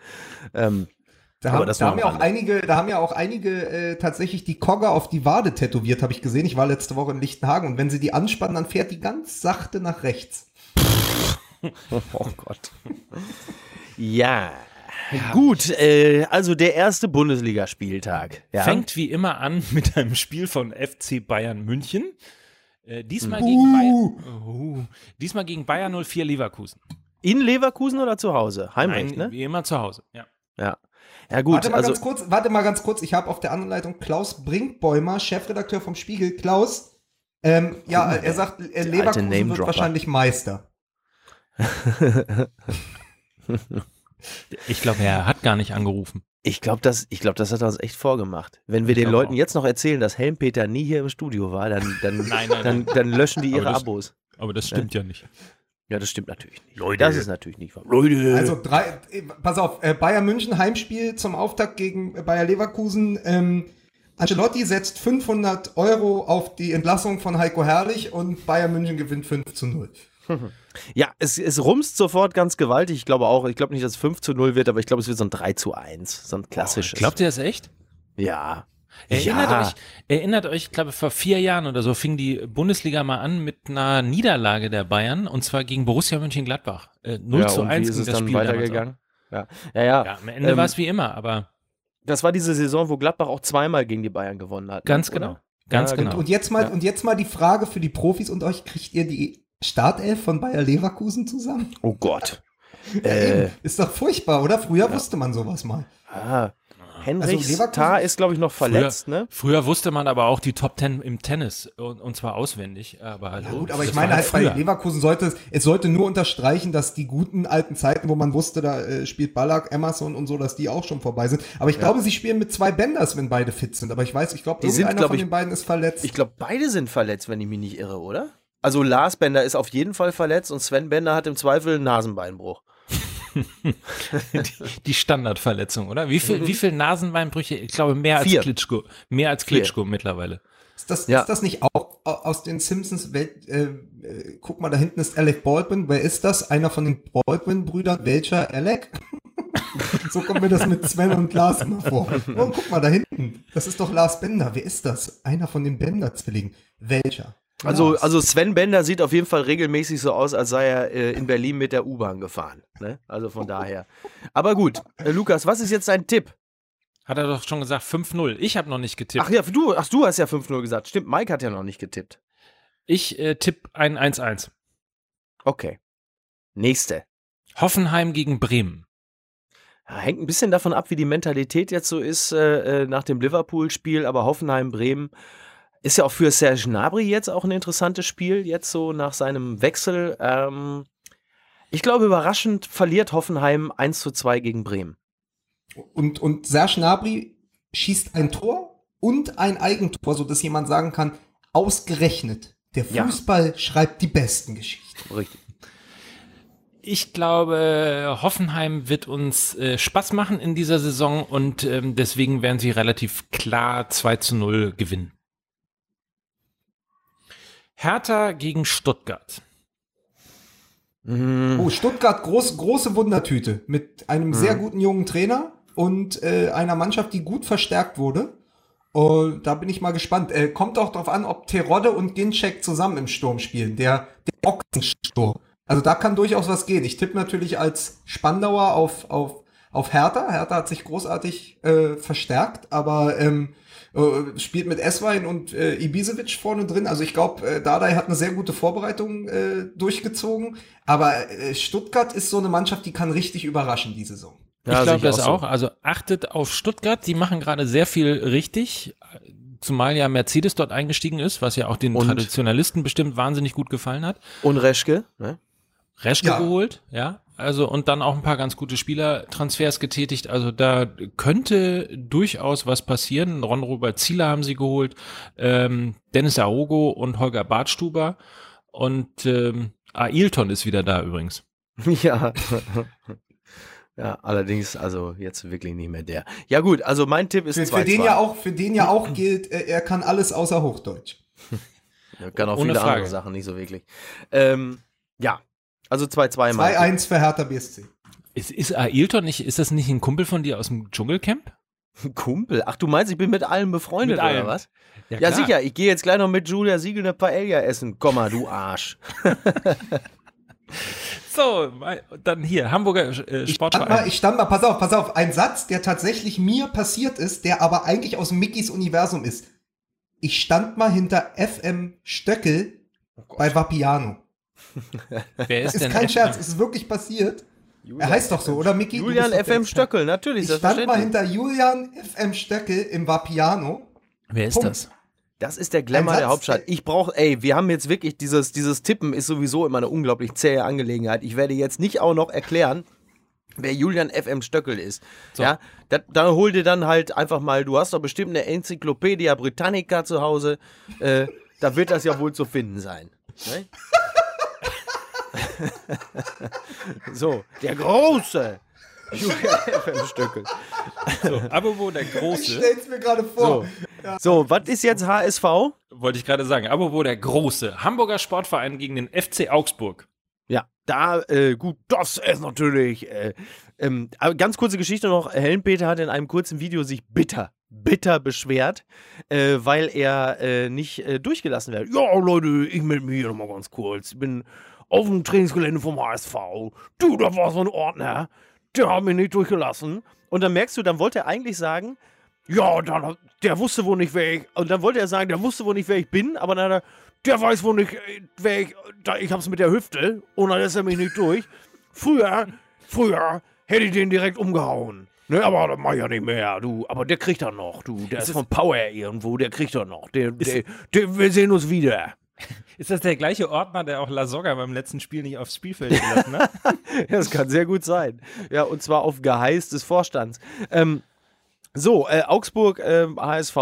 Ähm, da haben, da haben ja auch einige, da haben ja auch einige äh, tatsächlich die Kogge auf die Wade tätowiert, habe ich gesehen. Ich war letzte Woche in Lichtenhagen und wenn sie die anspannen, dann fährt die ganz sachte nach rechts. [laughs] oh Gott. ja. Ja. Gut, äh, also der erste Bundesligaspieltag. Ja. Fängt wie immer an [laughs] mit einem Spiel von FC Bayern München. Äh, diesmal, uh. gegen Bayern, uh, diesmal gegen Bayern 04 Leverkusen. In Leverkusen oder zu Hause? Heimrecht, Nein, ne? wie immer zu Hause. Ja. Ja. Ja, gut. warte mal also, ganz kurz, warte mal ganz kurz. Ich habe auf der anderen Leitung Klaus Brinkbäumer, Chefredakteur vom Spiegel. Klaus, ähm, ja, er sagt, äh, Leverkusen wird wahrscheinlich Meister. [laughs] Ich glaube, er hat gar nicht angerufen. ich glaube, das, ich glaub, das hat er uns echt vorgemacht. Wenn wir Ich den Leuten auch. jetzt noch erzählen, dass Helmpeter nie hier im Studio war, dann, dann, [laughs] Nein, nein, dann, dann löschen die Aber ihre das- Abos. Aber das stimmt ja nicht. Ja, das stimmt natürlich nicht. Leute. Das ist natürlich nicht wahr. Leute. Also drei, pass auf, äh, Bayern München Heimspiel zum Auftakt gegen Bayer Leverkusen. Ähm, Ancelotti setzt 500 Euro auf die Entlassung von Heiko Herrlich und Bayern München gewinnt 5 zu 0. [laughs] Ja, es, es rumst sofort ganz gewaltig. Ich glaube auch, ich glaube nicht, dass es 5 zu 0 wird, aber ich glaube, es wird so ein 3 zu 1. So ein klassisches. Glaubt ihr das echt? Ja. Erinnert ja. euch, erinnert euch, ich glaube, vor vier Jahren oder so fing die Bundesliga mal an mit einer Niederlage der Bayern und zwar gegen Borussia Mönchengladbach. Äh, 0 ja, zu und 1 wie ist ging es das dann Spiel weitergegangen? Ja. Ja, ja. Ja, am Ende Ähm, war es wie immer, aber Das war diese Saison, wo Gladbach auch zweimal gegen die Bayern gewonnen hat. ne? ganz oder? genau. Ganz Ja, genau. Und jetzt mal, Ja. und jetzt mal die Frage für die Profis und euch, kriegt ihr die Startelf von Bayer Leverkusen zusammen? Oh Gott. [laughs] Ja, äh. Ist doch furchtbar, oder? Früher wusste man sowas mal. ah, Henrich Also Tar ist, glaube ich, noch verletzt, ne? Früher wusste man aber auch die Top Ten im Tennis und, und zwar auswendig. Aber Ja, gut, aber ich meine halt, bei früher. Leverkusen sollte es, es sollte nur unterstreichen, dass die guten alten Zeiten, wo man wusste, da äh, spielt Ballack, Emerson und so, dass die auch schon vorbei sind. Aber ich glaube, sie spielen mit zwei Bänders, wenn beide fit sind. Aber ich weiß, ich glaube, Die sind, irgendeiner glaub von ich- den beiden ist verletzt. Ich glaube, beide sind verletzt, wenn ich mich nicht irre, oder? Also Lars Bender ist auf jeden Fall verletzt und Sven Bender hat im Zweifel einen Nasenbeinbruch. [laughs] die Standardverletzung, oder? Wie viel, wie viel Nasenbeinbrüche? Ich glaube, mehr als Vier. Klitschko. Mehr als Vier. Klitschko mittlerweile. ist, das, Ja. ist das nicht auch au- aus den Simpsons Welt? Äh, äh, guck mal, da hinten ist Alec Baldwin. Wer ist das? Einer von den Baldwin-Brüdern. Welcher Alec? [laughs] so kommt mir das mit Sven und Lars immer vor. Oh, guck mal, da hinten. Das ist doch Lars Bender. Wer ist das? Einer von den Bender-Zwillingen. Welcher? Also, Lars. also Sven Bender sieht auf jeden Fall regelmäßig so aus, als sei er äh, in Berlin mit der U-Bahn gefahren. Ne? Also von daher. Aber gut, äh, Lukas, was ist jetzt dein Tipp? Hat er doch schon gesagt 5-0. Ich habe noch nicht getippt. Ach ja, du, ach, du hast ja 5-0 gesagt. Stimmt, Mike hat ja noch nicht getippt. Ich äh, tippe ein 1-1. Okay. Nächste. Hoffenheim gegen Bremen. Ja, hängt ein bisschen davon ab, wie die Mentalität jetzt so ist äh, äh, nach dem Liverpool-Spiel, aber Hoffenheim-Bremen ist ja auch für Serge Gnabry jetzt auch ein interessantes Spiel, jetzt so nach seinem Wechsel. Ähm, ich glaube, überraschend verliert Hoffenheim 1 zu 2 gegen Bremen. Und, und Serge Gnabry schießt ein Tor und ein Eigentor, sodass jemand sagen kann, ausgerechnet, der Ja. Fußball schreibt die besten Geschichten. Richtig. Ich glaube, Hoffenheim wird uns äh, Spaß machen in dieser Saison und ähm, deswegen werden sie relativ klar 2 zu 0 gewinnen. Hertha gegen Stuttgart. Mhm. Oh, Stuttgart, groß, große Wundertüte mit einem sehr guten jungen Trainer und äh, einer Mannschaft, die gut verstärkt wurde. Und da bin ich mal gespannt. Äh, kommt auch drauf an, ob Terodde und Ginczek zusammen im Sturm spielen. Der, der Ochsensturm. Also da kann durchaus was gehen. Ich tippe natürlich als Spandauer auf, auf, auf Hertha. Hertha hat sich großartig äh, verstärkt, aber ähm, äh, spielt mit Eswein und äh, Ibisevic vorne drin. Also ich glaube, äh, Dardai hat eine sehr gute Vorbereitung äh, durchgezogen. Aber äh, Stuttgart ist so eine Mannschaft, die kann richtig überraschen die Saison. Ja, ich glaube das so. auch. Also achtet auf Stuttgart. Die machen gerade sehr viel richtig. Zumal ja Mercedes dort eingestiegen ist, was ja auch den Und? Traditionalisten bestimmt wahnsinnig gut gefallen hat. Und Reschke, ne? Reschke Ja. geholt, ja. Also und dann auch ein paar ganz gute Spielertransfers getätigt. Also da könnte durchaus was passieren. Ron Robert Zieler haben sie geholt, ähm, Dennis Aogo und Holger Bartstuber und ähm, Ailton ist wieder da übrigens. [laughs] Ja. [laughs] ja, allerdings, also jetzt wirklich nicht mehr der. Ja, gut, also mein Tipp ist Für, 2 für den ja auch, für den ja auch [laughs] gilt, äh, er kann alles außer Hochdeutsch. Er kann auch Ohne viele Frage. andere Sachen nicht so wirklich. Ähm, ja, also 2-2 mein Tipp. 2-1 für Hertha BSC. Ist, ist Ailton nicht, ist das nicht ein Kumpel von dir aus dem Dschungelcamp? Kumpel. Ach, du meinst, ich bin mit allen befreundet Mit allen. oder was? Ja, klar. sicher. Ich gehe jetzt gleich noch mit Julia Siegel eine Paella essen. Komm mal, du Arsch. [laughs] So, dann hier, Hamburger äh, Ich stand, mal, Sportverein. ich stand mal, pass auf, pass auf, ein Satz, der tatsächlich mir passiert ist, der aber eigentlich aus Mickys Universum ist. Ich stand mal hinter FM Stöckel bei Vapiano. [laughs] Wer ist, Ist denn kein F- Scherz, ist wirklich passiert. Er heißt doch so, oder Micky? Du Julian FM. Stöckel, natürlich, Ich stand mal hinter Julian FM Stöckel im Vapiano. Wer ist Punkt. das? Das ist der Glamour Ein der Satz, Hauptstadt. Ich brauche, ey, wir haben jetzt wirklich dieses, dieses Tippen ist sowieso immer eine unglaublich zähe Angelegenheit. Ich werde jetzt nicht auch noch erklären, wer Julian FM Stöckel ist. Ja, da, da hol dir dann halt einfach mal, du hast doch bestimmt eine Enzyklopädia Britannica zu Hause. Äh, da wird das ja wohl zu finden sein. Ne? [laughs] [laughs] so, der große [laughs] Stöckel. So, Abobo der Ich Große. stell's mir gerade vor. So, was ist jetzt HSV? Wollte ich gerade sagen. Abobo der Große. Hamburger Sportverein gegen den FC Augsburg. Ja, da, äh, gut, das ist natürlich. Äh, ähm, aber ganz kurze Geschichte noch. Helmpeter hat in einem kurzen Video sich bitter, bitter beschwert, äh, weil er äh, nicht äh, durchgelassen wird. Ja, Leute, ich melde mich hier nochmal ganz kurz. Ich bin auf dem Trainingsgelände vom HSV. Du, da war so ein Ordner. Der hat mich nicht durchgelassen. Und dann merkst du, dann wollte er eigentlich sagen, ja, dann, der wusste wohl nicht, wer ich. Und dann wollte er sagen, der wusste wohl nicht, wer ich bin, aber dann hat er, der weiß wohl nicht, äh, wer ich. Da, ich hab's mit der Hüfte und dann lässt er mich nicht durch. Früher, früher hätte ich den direkt umgehauen. Ne, aber das mach ich ja nicht mehr, du. Aber der kriegt er noch, du. Der ist, es- von Power irgendwo, der kriegt er noch. Der, der, der, wir sehen uns wieder. [laughs] Ist das der gleiche Ordner, der auch Lasogga beim letzten Spiel nicht aufs Spielfeld gelassen hat? [laughs] Das kann sehr gut sein. Ja, und zwar auf Geheiß des Vorstands. Ähm, so, äh, Augsburg, ähm, HSV.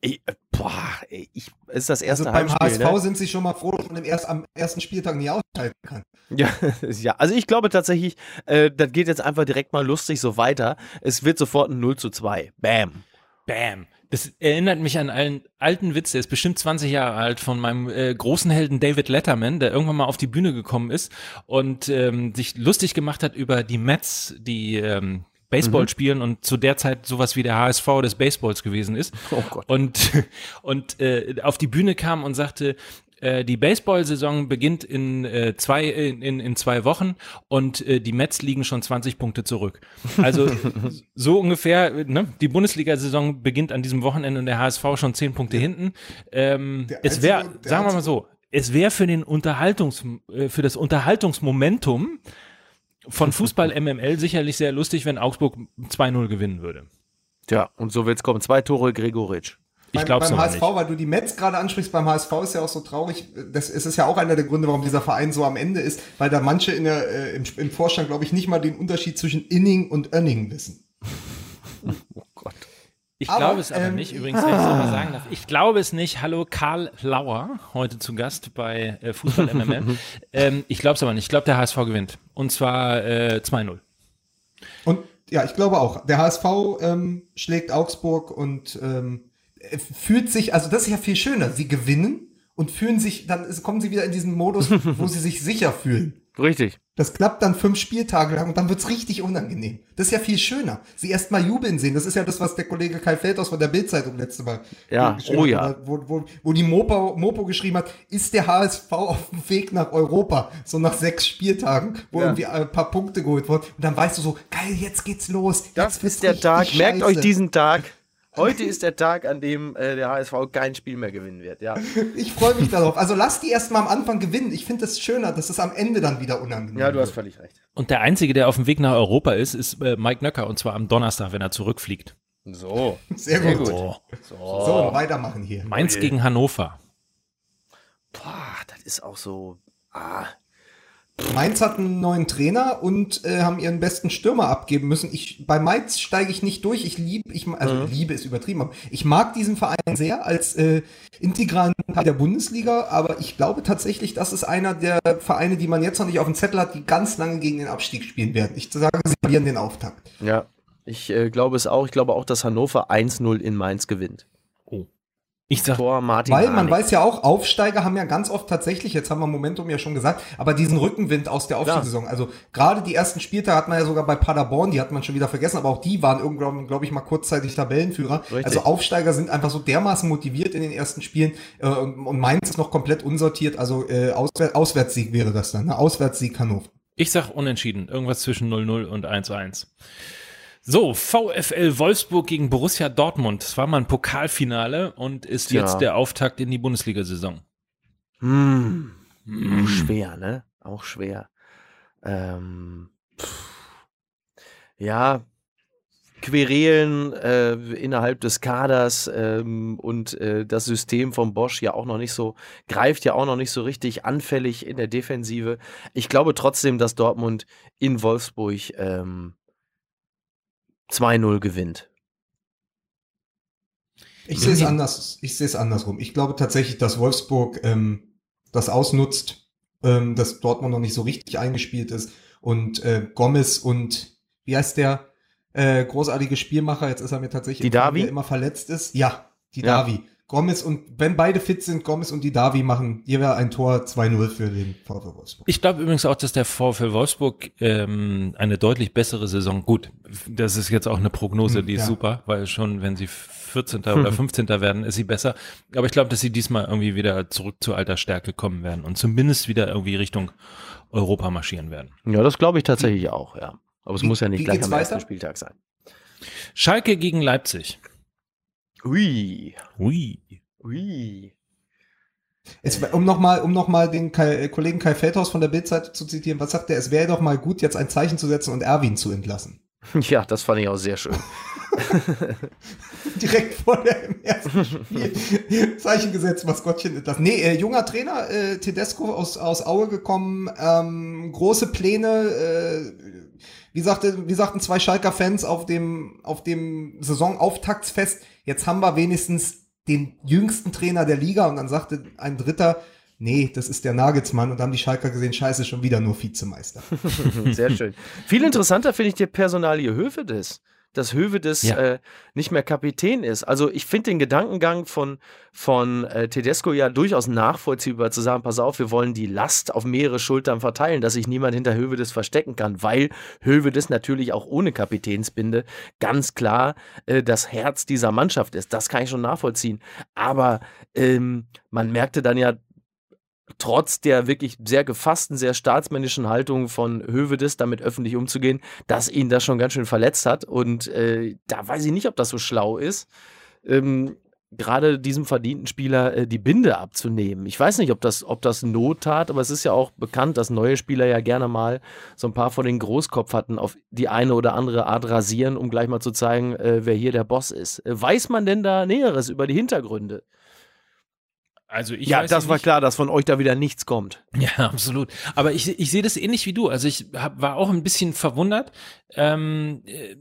Ey, äh, boah, ich, ist das erste Also beim Heimspiel, HSV ne? sind sie schon mal froh, dass man im erst, am ersten Spieltag nicht ausschalten kann. Ja, [laughs] ja, also ich glaube tatsächlich, äh, das geht jetzt einfach direkt mal lustig so weiter. Es wird sofort ein 0 zu 2. Bam. Bam. Das erinnert mich an einen alten Witz, der ist bestimmt 20 Jahre alt, von meinem äh, großen Helden David Letterman, der irgendwann mal auf die Bühne gekommen ist und ähm, sich lustig gemacht hat über die Mets, die ähm, Baseball spielen und zu der Zeit sowas wie der HSV des Baseballs gewesen ist. Oh Gott. Und, [laughs] und äh, auf die Bühne kam und sagte, die Baseball-Saison beginnt in, äh, zwei, in, in, zwei Wochen und äh, die Mets liegen schon 20 Punkte zurück. Also [laughs] so ungefähr, äh, ne? die Bundesliga-Saison beginnt an diesem Wochenende und der HSV schon 10 Punkte hinten. Ähm, es wäre, sagen wir mal so, es wäre für den Unterhaltungs, äh, für das Unterhaltungsmomentum von [laughs] Fußball MML sicherlich sehr lustig, wenn Augsburg 2-0 gewinnen würde. Tja, und so wird's kommen. Zwei Tore Gregoritsch. Ich Beim- glaube es Beim aber HSV, nicht. weil du die Mets gerade ansprichst, beim HSV ist ja auch so traurig. Das es ist ja auch einer der Gründe, warum dieser Verein so am Ende ist, weil da manche in der, äh, im, im Vorstand, glaube ich, nicht mal den Unterschied zwischen Inning und Önning wissen. [laughs] Oh Gott. Ich Aber, glaube es aber ähm, nicht, übrigens, wenn ich es mal sagen darf. Ich glaube es nicht. Hallo, Karl Lauer, heute zu Gast bei äh, Fußball MML. [laughs] ähm, ich glaube es aber nicht. Ich glaube, der HSV gewinnt. Und zwar äh, 2-0. Und ja, ich glaube auch. Der HSV ähm, schlägt Augsburg und ähm, äh, fühlt sich, also das ist ja viel schöner. Sie gewinnen und fühlen sich, dann kommen sie wieder in diesen Modus, [laughs] wo sie sich sicher fühlen. Richtig. Das klappt dann fünf Spieltage lang und dann wird's richtig unangenehm. Das ist ja viel schöner. Sie erst mal jubeln sehen. Das ist ja das, was der Kollege Kai Feldhaus von der Bildzeitung letzte Mal Ja, oh ja. Wo, wo, wo die Mopo, Mopo geschrieben hat, ist der HSV auf dem Weg nach Europa. So nach sechs Spieltagen, wo Ja. irgendwie ein paar Punkte geholt wurden. Und dann weißt du so, geil, jetzt geht's los. Das ist der Tag. Merkt euch diesen Tag. Heute ist der Tag, an dem äh, der HSV kein Spiel mehr gewinnen wird. Ja. [laughs] Ich freue mich darauf. Also lass die erst mal am Anfang gewinnen. Ich finde das schöner, dass es am Ende dann wieder unangenehm ja, du hast völlig recht. Und der Einzige, der auf dem Weg nach Europa ist, ist äh, Mike Nöcker. Und zwar am Donnerstag, wenn er zurückfliegt. So. [laughs] Sehr Sehr gut. gut. Oh. So, weitermachen hier. Mainz gegen Hannover. Boah, das ist auch so. Ah. Mainz hat einen neuen Trainer und äh, haben ihren besten Stürmer abgeben müssen. Ich, bei Mainz steige ich nicht durch. Ich liebe, ich, also Liebe ist übertrieben, aber ich mag diesen Verein sehr als äh, integralen Teil der Bundesliga, aber ich glaube tatsächlich, das ist einer der Vereine, die man jetzt noch nicht auf dem Zettel hat, die ganz lange gegen den Abstieg spielen werden. Ich sage, sie verlieren den Auftakt. Ja. Ich äh, glaube es auch. Ich glaube auch, dass Hannover 1-0 in Mainz gewinnt. Ich sag, Vor Martin Weil man Harnik. weiß ja auch, Aufsteiger haben ja ganz oft tatsächlich, jetzt haben wir Momentum ja schon gesagt, aber diesen Rückenwind aus der Aufstiegssaison. Also gerade die ersten Spieltage hat man ja sogar bei Paderborn, die hat man schon wieder vergessen, aber auch die waren irgendwann, glaube ich, mal kurzzeitig Tabellenführer. Richtig. Also Aufsteiger sind einfach so dermaßen motiviert in den ersten Spielen äh, und, und Mainz ist noch komplett unsortiert. Also äh, Auswär Auswärtssieg wäre das dann, ne? Auswärtssieg Hannover. ich sag unentschieden. Irgendwas zwischen 0-0 und 1-1. So, VfL Wolfsburg gegen Borussia Dortmund. Das war mal ein Pokalfinale und ist Tja. jetzt der Auftakt in die Bundesliga-Saison. Hm. Auch schwer, ne? Auch schwer. Ähm, ja, Querelen äh, innerhalb des Kaders ähm, und äh, das System von Bosch ja auch noch nicht so, greift ja auch noch nicht so richtig anfällig in der Defensive. Ich glaube trotzdem, dass Dortmund in Wolfsburg ähm, 2-0 gewinnt. Ich sehe es anders. Ich sehe es andersrum. Ich glaube tatsächlich, dass Wolfsburg ähm, das ausnutzt, ähm, dass Dortmund noch nicht so richtig eingespielt ist und äh, Gomez und wie heißt der äh, großartige Spielmacher? Jetzt ist er mir tatsächlich die Davi? der immer verletzt ist. Ja, die Ja. Davi. Gomez und wenn beide fit sind, Gomez und die Davi machen jeweils ein Tor 2-0 für den VfL Wolfsburg. Ich glaube übrigens auch, dass der VfL Wolfsburg ähm, eine deutlich bessere Saison, gut, das ist jetzt auch eine Prognose, Hm, die ist ja. super, weil schon wenn sie 14. [laughs] oder 15. werden, ist sie besser. Aber ich glaube, dass sie diesmal irgendwie wieder zurück zu alter Stärke kommen werden und zumindest wieder irgendwie Richtung Europa marschieren werden. Ja, das glaube ich tatsächlich auch, ja. Aber es Wie- muss ja nicht gleich am ersten weiter? Spieltag sein. Schalke gegen Leipzig. Ui, Ui. ui. Es, wär- um nochmal um noch mal den Kai, äh, Kollegen Kai Feldhaus von der Bildseite zu zitieren, was sagt er? Es wäre doch mal gut, jetzt ein Zeichen zu setzen und Erwin zu entlassen. [laughs] Ja, das fand ich auch sehr schön. [laughs] Direkt vor dem ersten Spiel Zeichen gesetzt, Maskottchen entlassen. Nee, äh, junger Trainer, äh, Tedesco aus, aus Aue gekommen, ähm, große Pläne, äh, wie, sagte, wie sagten zwei Schalker Fans auf dem, auf dem Saisonauftaktsfest, jetzt haben wir wenigstens den jüngsten Trainer der Liga und dann sagte ein Dritter, nee, das ist der Nagelsmann und dann haben die Schalker gesehen, scheiße, schon wieder nur Vizemeister. [laughs] Sehr schön. Viel interessanter finde ich die Personalie Hövedes. Dass Hövedes Ja. äh, nicht mehr Kapitän ist. Also ich finde den Gedankengang von, von äh, Tedesco ja durchaus nachvollziehbar zu sagen, pass auf, wir wollen die Last auf mehrere Schultern verteilen, dass sich niemand hinter Hövedes verstecken kann, weil Hövedes natürlich auch ohne Kapitänsbinde ganz klar äh, das Herz dieser Mannschaft ist. Das kann ich schon nachvollziehen. Aber ähm, man merkte dann ja trotz der wirklich sehr gefassten, sehr staatsmännischen Haltung von Hövedes, damit öffentlich umzugehen, dass ihn das schon ganz schön verletzt hat. Und äh, da weiß ich nicht, ob das so schlau ist, ähm, gerade diesem verdienten Spieler äh, die Binde abzunehmen. Ich weiß nicht, ob das, ob das Not tat, aber es ist ja auch bekannt, dass neue Spieler ja gerne mal so ein paar von den Großkopf hatten, auf die eine oder andere Art rasieren, um gleich mal zu zeigen, äh, wer hier der Boss ist. Äh, weiß man denn da Näheres über die Hintergründe? Also ich ja, das war nicht- klar, dass von euch da wieder nichts kommt. Ja, [laughs] absolut. Aber ich, ich sehe das ähnlich wie du. Also ich hab, war auch ein bisschen verwundert. Ähm, äh,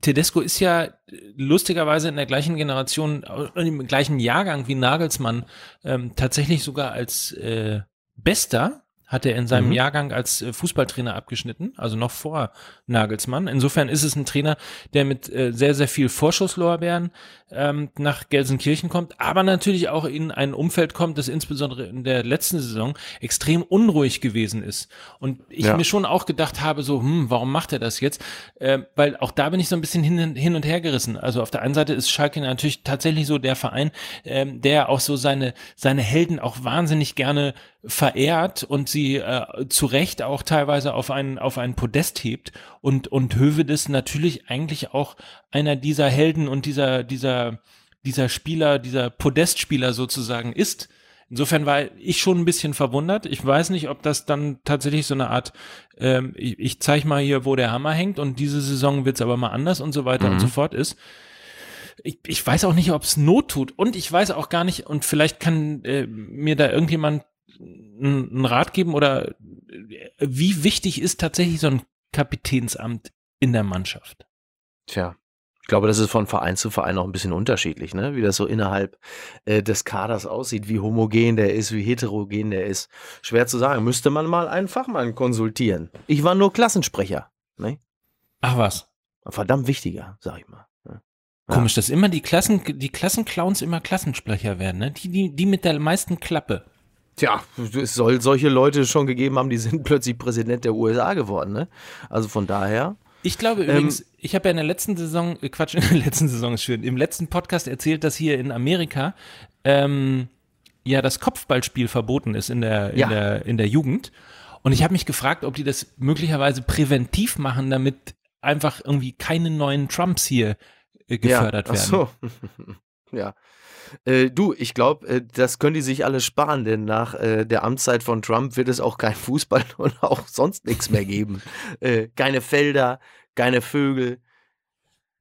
Tedesco ist ja lustigerweise in der gleichen Generation, äh, im gleichen Jahrgang wie Nagelsmann, ähm, tatsächlich sogar als äh, Bester hat er in seinem Mhm. Jahrgang als äh, Fußballtrainer abgeschnitten, also noch vor Nagelsmann. Insofern ist es ein Trainer, der mit äh, sehr, sehr viel Vorschusslorbeeren ähm, nach Gelsenkirchen kommt, aber natürlich auch in ein Umfeld kommt, das insbesondere in der letzten Saison extrem unruhig gewesen ist. Und ich Ja. mir schon auch gedacht habe, so, hm, warum macht er das jetzt? Äh, weil auch da bin ich so ein bisschen hin, hin und her gerissen. Also auf der einen Seite ist Schalke natürlich tatsächlich so der Verein, ähm, der auch so seine, seine Helden auch wahnsinnig gerne verehrt und sie äh, zu Recht auch teilweise auf einen, auf einen Podest hebt und, und Hövedes natürlich eigentlich auch einer dieser Helden und dieser, dieser, dieser Spieler, dieser Podestspieler sozusagen ist. Insofern war ich schon ein bisschen verwundert. Ich weiß nicht, ob das dann tatsächlich so eine Art, ähm, ich, ich zeige mal hier, wo der Hammer hängt und diese Saison wird's aber mal anders und so weiter und Mhm. so fort ist. Ich, ich weiß auch nicht, ob es Not tut und ich weiß auch gar nicht und vielleicht kann äh, mir da irgendjemand einen Rat geben oder äh, wie wichtig ist tatsächlich so ein Kapitänsamt in der Mannschaft? Tja, glaube, das ist von Verein zu Verein auch ein bisschen unterschiedlich, ne? wie das so innerhalb äh, des Kaders aussieht, wie homogen der ist, wie heterogen der ist. Schwer zu sagen. Müsste man mal einen Fachmann konsultieren. Ich war nur Klassensprecher. Ne? Ach was. Verdammt wichtiger, sag ich mal. ne? Ja. Komisch, dass immer die Klassen, die Klassenclowns immer Klassensprecher werden, ne? Die, die, die mit der meisten Klappe. Tja, es soll solche Leute schon gegeben haben, die sind plötzlich Präsident der USA geworden. Ne? Also von daher. Ich glaube übrigens, ich habe ja in der letzten Saison, äh, Quatsch, [laughs] in der letzten Saison ist schön, im letzten Podcast erzählt, dass hier in Amerika ähm, ja das Kopfballspiel verboten ist in der, in Ja. der, in der Jugend. Und ich habe mich gefragt, ob die das möglicherweise präventiv machen, damit einfach irgendwie keine neuen Trumps hier äh, gefördert ja. Ach werden. So. [laughs] Ja. Äh, du, ich glaube, äh, das können die sich alle sparen, denn nach äh, der Amtszeit von Trump wird es auch kein [laughs] Fußball und auch sonst nichts mehr geben. Äh, keine Felder, keine Vögel,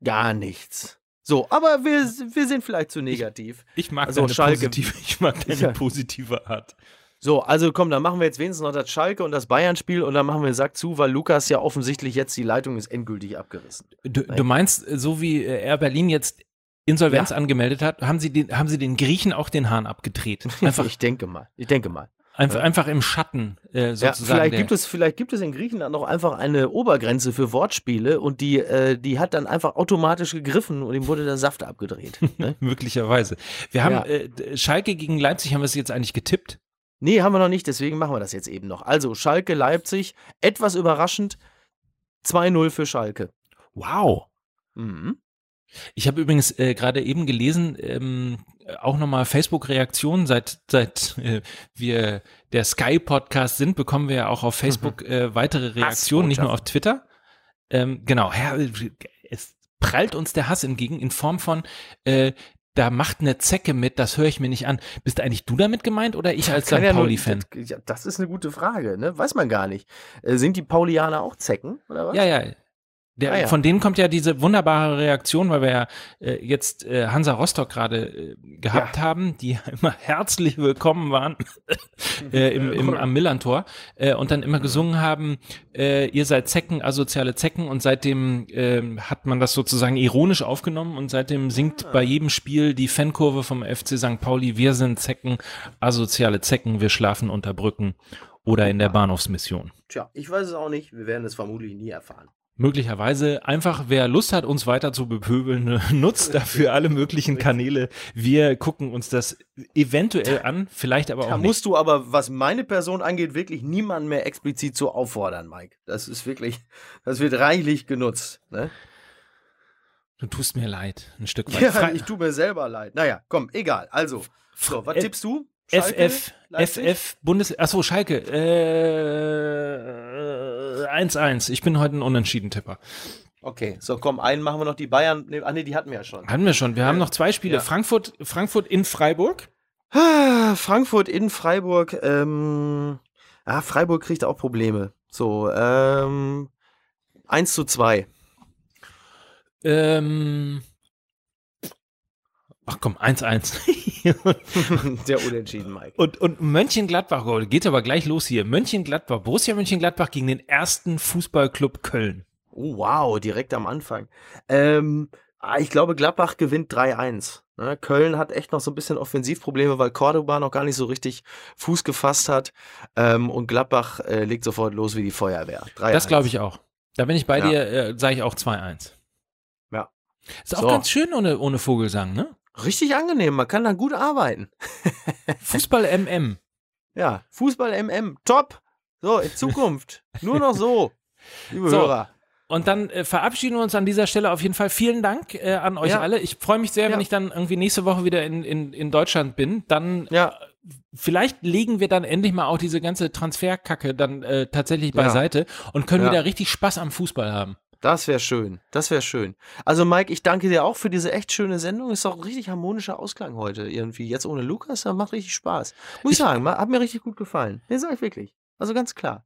gar nichts. So, aber wir, wir sind vielleicht zu negativ. Ich mag Also deine Schalke- positive, ich mag [laughs] deine Ja. positive Art. So, also komm, dann machen wir jetzt wenigstens noch das Schalke und das Bayern-Spiel und dann machen wir Sack zu, weil Lukas ja offensichtlich jetzt die Leitung ist endgültig abgerissen. Du, du meinst, äh, so wie äh, Air Berlin jetzt Insolvenz angemeldet hat, haben sie, den, haben sie den Griechen auch den Hahn abgedreht. [laughs] Einfach, ich denke mal. Ich denke mal. einfach, einfach im Schatten äh, Ja, sozusagen. vielleicht, der- gibt es, vielleicht gibt es in Griechenland noch einfach eine Obergrenze für Wortspiele und die, äh, die hat dann einfach automatisch gegriffen und ihm wurde der Saft abgedreht. [laughs] ne? Möglicherweise. Wir haben Ja. äh, Schalke gegen Leipzig, haben wir es jetzt eigentlich getippt? Nee, haben wir noch nicht, deswegen machen wir das jetzt eben noch. Also, Schalke, Leipzig, etwas überraschend, 2-0 für Schalke. Wow. Mhm. Ich habe übrigens äh, gerade eben gelesen, ähm, auch nochmal Facebook-Reaktionen, seit, seit äh, wir der Sky-Podcast sind, bekommen wir ja auch auf Facebook äh, weitere Reaktionen, nicht nur auf Twitter. Ähm, genau, Herr, es prallt uns der Hass entgegen in Form von, äh, da macht eine Zecke mit, das höre ich mir nicht an. Bist eigentlich du damit gemeint oder ich als St. Pauli-Fan? Das, ja, das ist eine gute Frage, ne? Weiß man gar nicht. Äh, sind die Paulianer auch Zecken, oder was? Ja, ja. Der, Ah, ja. Von denen kommt ja diese wunderbare Reaktion, weil wir ja äh, jetzt äh, Hansa Rostock gerade äh, gehabt haben, die immer [laughs] herzlich willkommen waren [laughs] äh, im, im, am Millantor äh, und dann immer gesungen haben, äh, ihr seid Zecken, asoziale Zecken und seitdem ähm, hat man das sozusagen ironisch aufgenommen und seitdem singt bei jedem Spiel die Fankurve vom FC St. Pauli, wir sind Zecken, asoziale Zecken, wir schlafen unter Brücken oder in der Bahnhofsmission. Tja, ich weiß es auch nicht. Wir werden es vermutlich nie erfahren. Möglicherweise einfach, wer Lust hat, uns weiter zu bepöbeln, [laughs] nutzt dafür alle möglichen Kanäle. Wir gucken uns das eventuell an, vielleicht aber auch Da nicht. musst du aber, was meine Person angeht, wirklich niemanden mehr explizit so auffordern, Mike. Das ist wirklich, das wird reichlich genutzt. Ne? Du tust mir leid, ein Stück weit. Ja, Fre- ich tue mir selber leid. Naja, komm, egal. Also, so, was tippst du? Schalke? FF, Leipzig? FF, Bundes, achso, Schalke, äh, 1-1. Ich bin heute ein Unentschieden-Tipper. Okay, so komm, einen machen wir noch die Bayern. Nee, ach nee, die hatten wir ja schon. Hatten wir schon. Wir haben noch zwei Spiele. Ja. Frankfurt, Frankfurt in Freiburg. Ah, Frankfurt in Freiburg. Ähm, ah, Freiburg kriegt auch Probleme. So, ähm, 1 zu 2. Ähm, ach komm, 1-1. [laughs] Der Unentschieden, Mike. Und, und Mönchengladbach, oh, geht aber gleich los hier. Mönchengladbach, Borussia Mönchengladbach gegen den ersten Fußballclub Köln. Oh, wow, direkt am Anfang. Ähm, ah, ich glaube, Gladbach gewinnt 3-1. Ne? Köln hat echt noch so ein bisschen Offensivprobleme, weil Cordoba noch gar nicht so richtig Fuß gefasst hat. Ähm, und Gladbach äh, legt sofort los wie die Feuerwehr. 3-1. Das glaube ich auch. Da bin ich bei Ja. dir, äh, sage ich auch 2-1. Ja. Ist auch So. ganz schön ohne, ohne Vogelsang, ne? Richtig angenehm, man kann da gut arbeiten. Fußball MM. [laughs] Ja, Fußball MM, top. So, in Zukunft. Nur noch so, liebe [laughs] So. Hörer. Und dann äh, verabschieden wir uns an dieser Stelle auf jeden Fall. Vielen Dank äh, an euch Ja. alle. Ich freue mich sehr, wenn Ja. ich dann irgendwie nächste Woche wieder in, in, in Deutschland bin. Dann Ja, vielleicht legen wir dann endlich mal auch diese ganze Transferkacke dann äh, tatsächlich beiseite und können wieder richtig Spaß am Fußball haben. Das wäre schön. Das wäre schön. Also, Mike, ich danke dir auch für diese echt schöne Sendung. Ist doch ein richtig harmonischer Ausklang heute irgendwie. Jetzt ohne Lukas, das macht richtig Spaß. Muss ich, Ich- sagen, hat mir richtig gut gefallen. Nee, sag ich wirklich. Also ganz klar.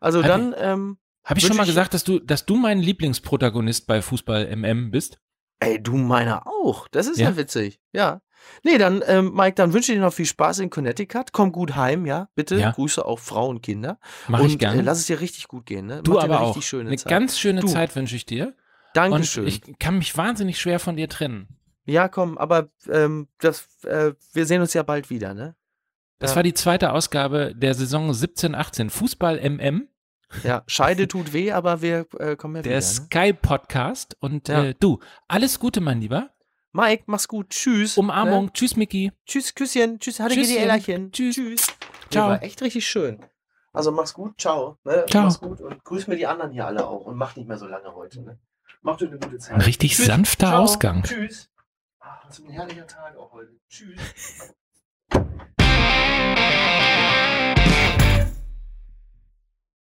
Also Hat dann, ähm, Habe ich schon mal ich- gesagt, dass du, dass du mein Lieblingsprotagonist bei Fußball MM bist? ey, du meiner auch. Das ist Ja? ja, witzig. Ja. Nee, dann, ähm, Mike, dann wünsche ich dir noch viel Spaß in Connecticut. Komm gut heim, ja, bitte. Ja. Grüße auch Frau und Kinder. Mach und ich gerne. Äh, lass es dir richtig gut gehen, ne? du Mach aber auch. Eine Zeit. ganz schöne Du. Zeit wünsche ich dir. Dankeschön. Und ich kann mich wahnsinnig schwer von dir trennen. ja, komm, aber ähm, das, äh, wir sehen uns ja bald wieder, ne? Das Ja. war die zweite Ausgabe der Saison 17-18. Fußball MM, Ja, Scheide tut weh, aber wir äh, kommen ja der wieder. Ne? Sky Podcast. Und Ja. äh, du, alles Gute, mein Lieber. Mike, mach's gut. Tschüss. Umarmung. Ne? Tschüss, Mickey. Tschüss, Küsschen. Tschüss, hatte die Ellerchen. Tschüss. Tschüss. Ciao. War echt richtig schön. Also mach's gut. Ciao. Ne? Ciao. Mach's gut und grüß mir die anderen hier alle auch und mach nicht mehr so lange heute. Ne? Macht euch eine gute Zeit. Ein richtig Tschüss. sanfter Ciao. Ausgang. Tschüss. Ah, was für ein herrlicher Tag auch heute. Tschüss. [laughs]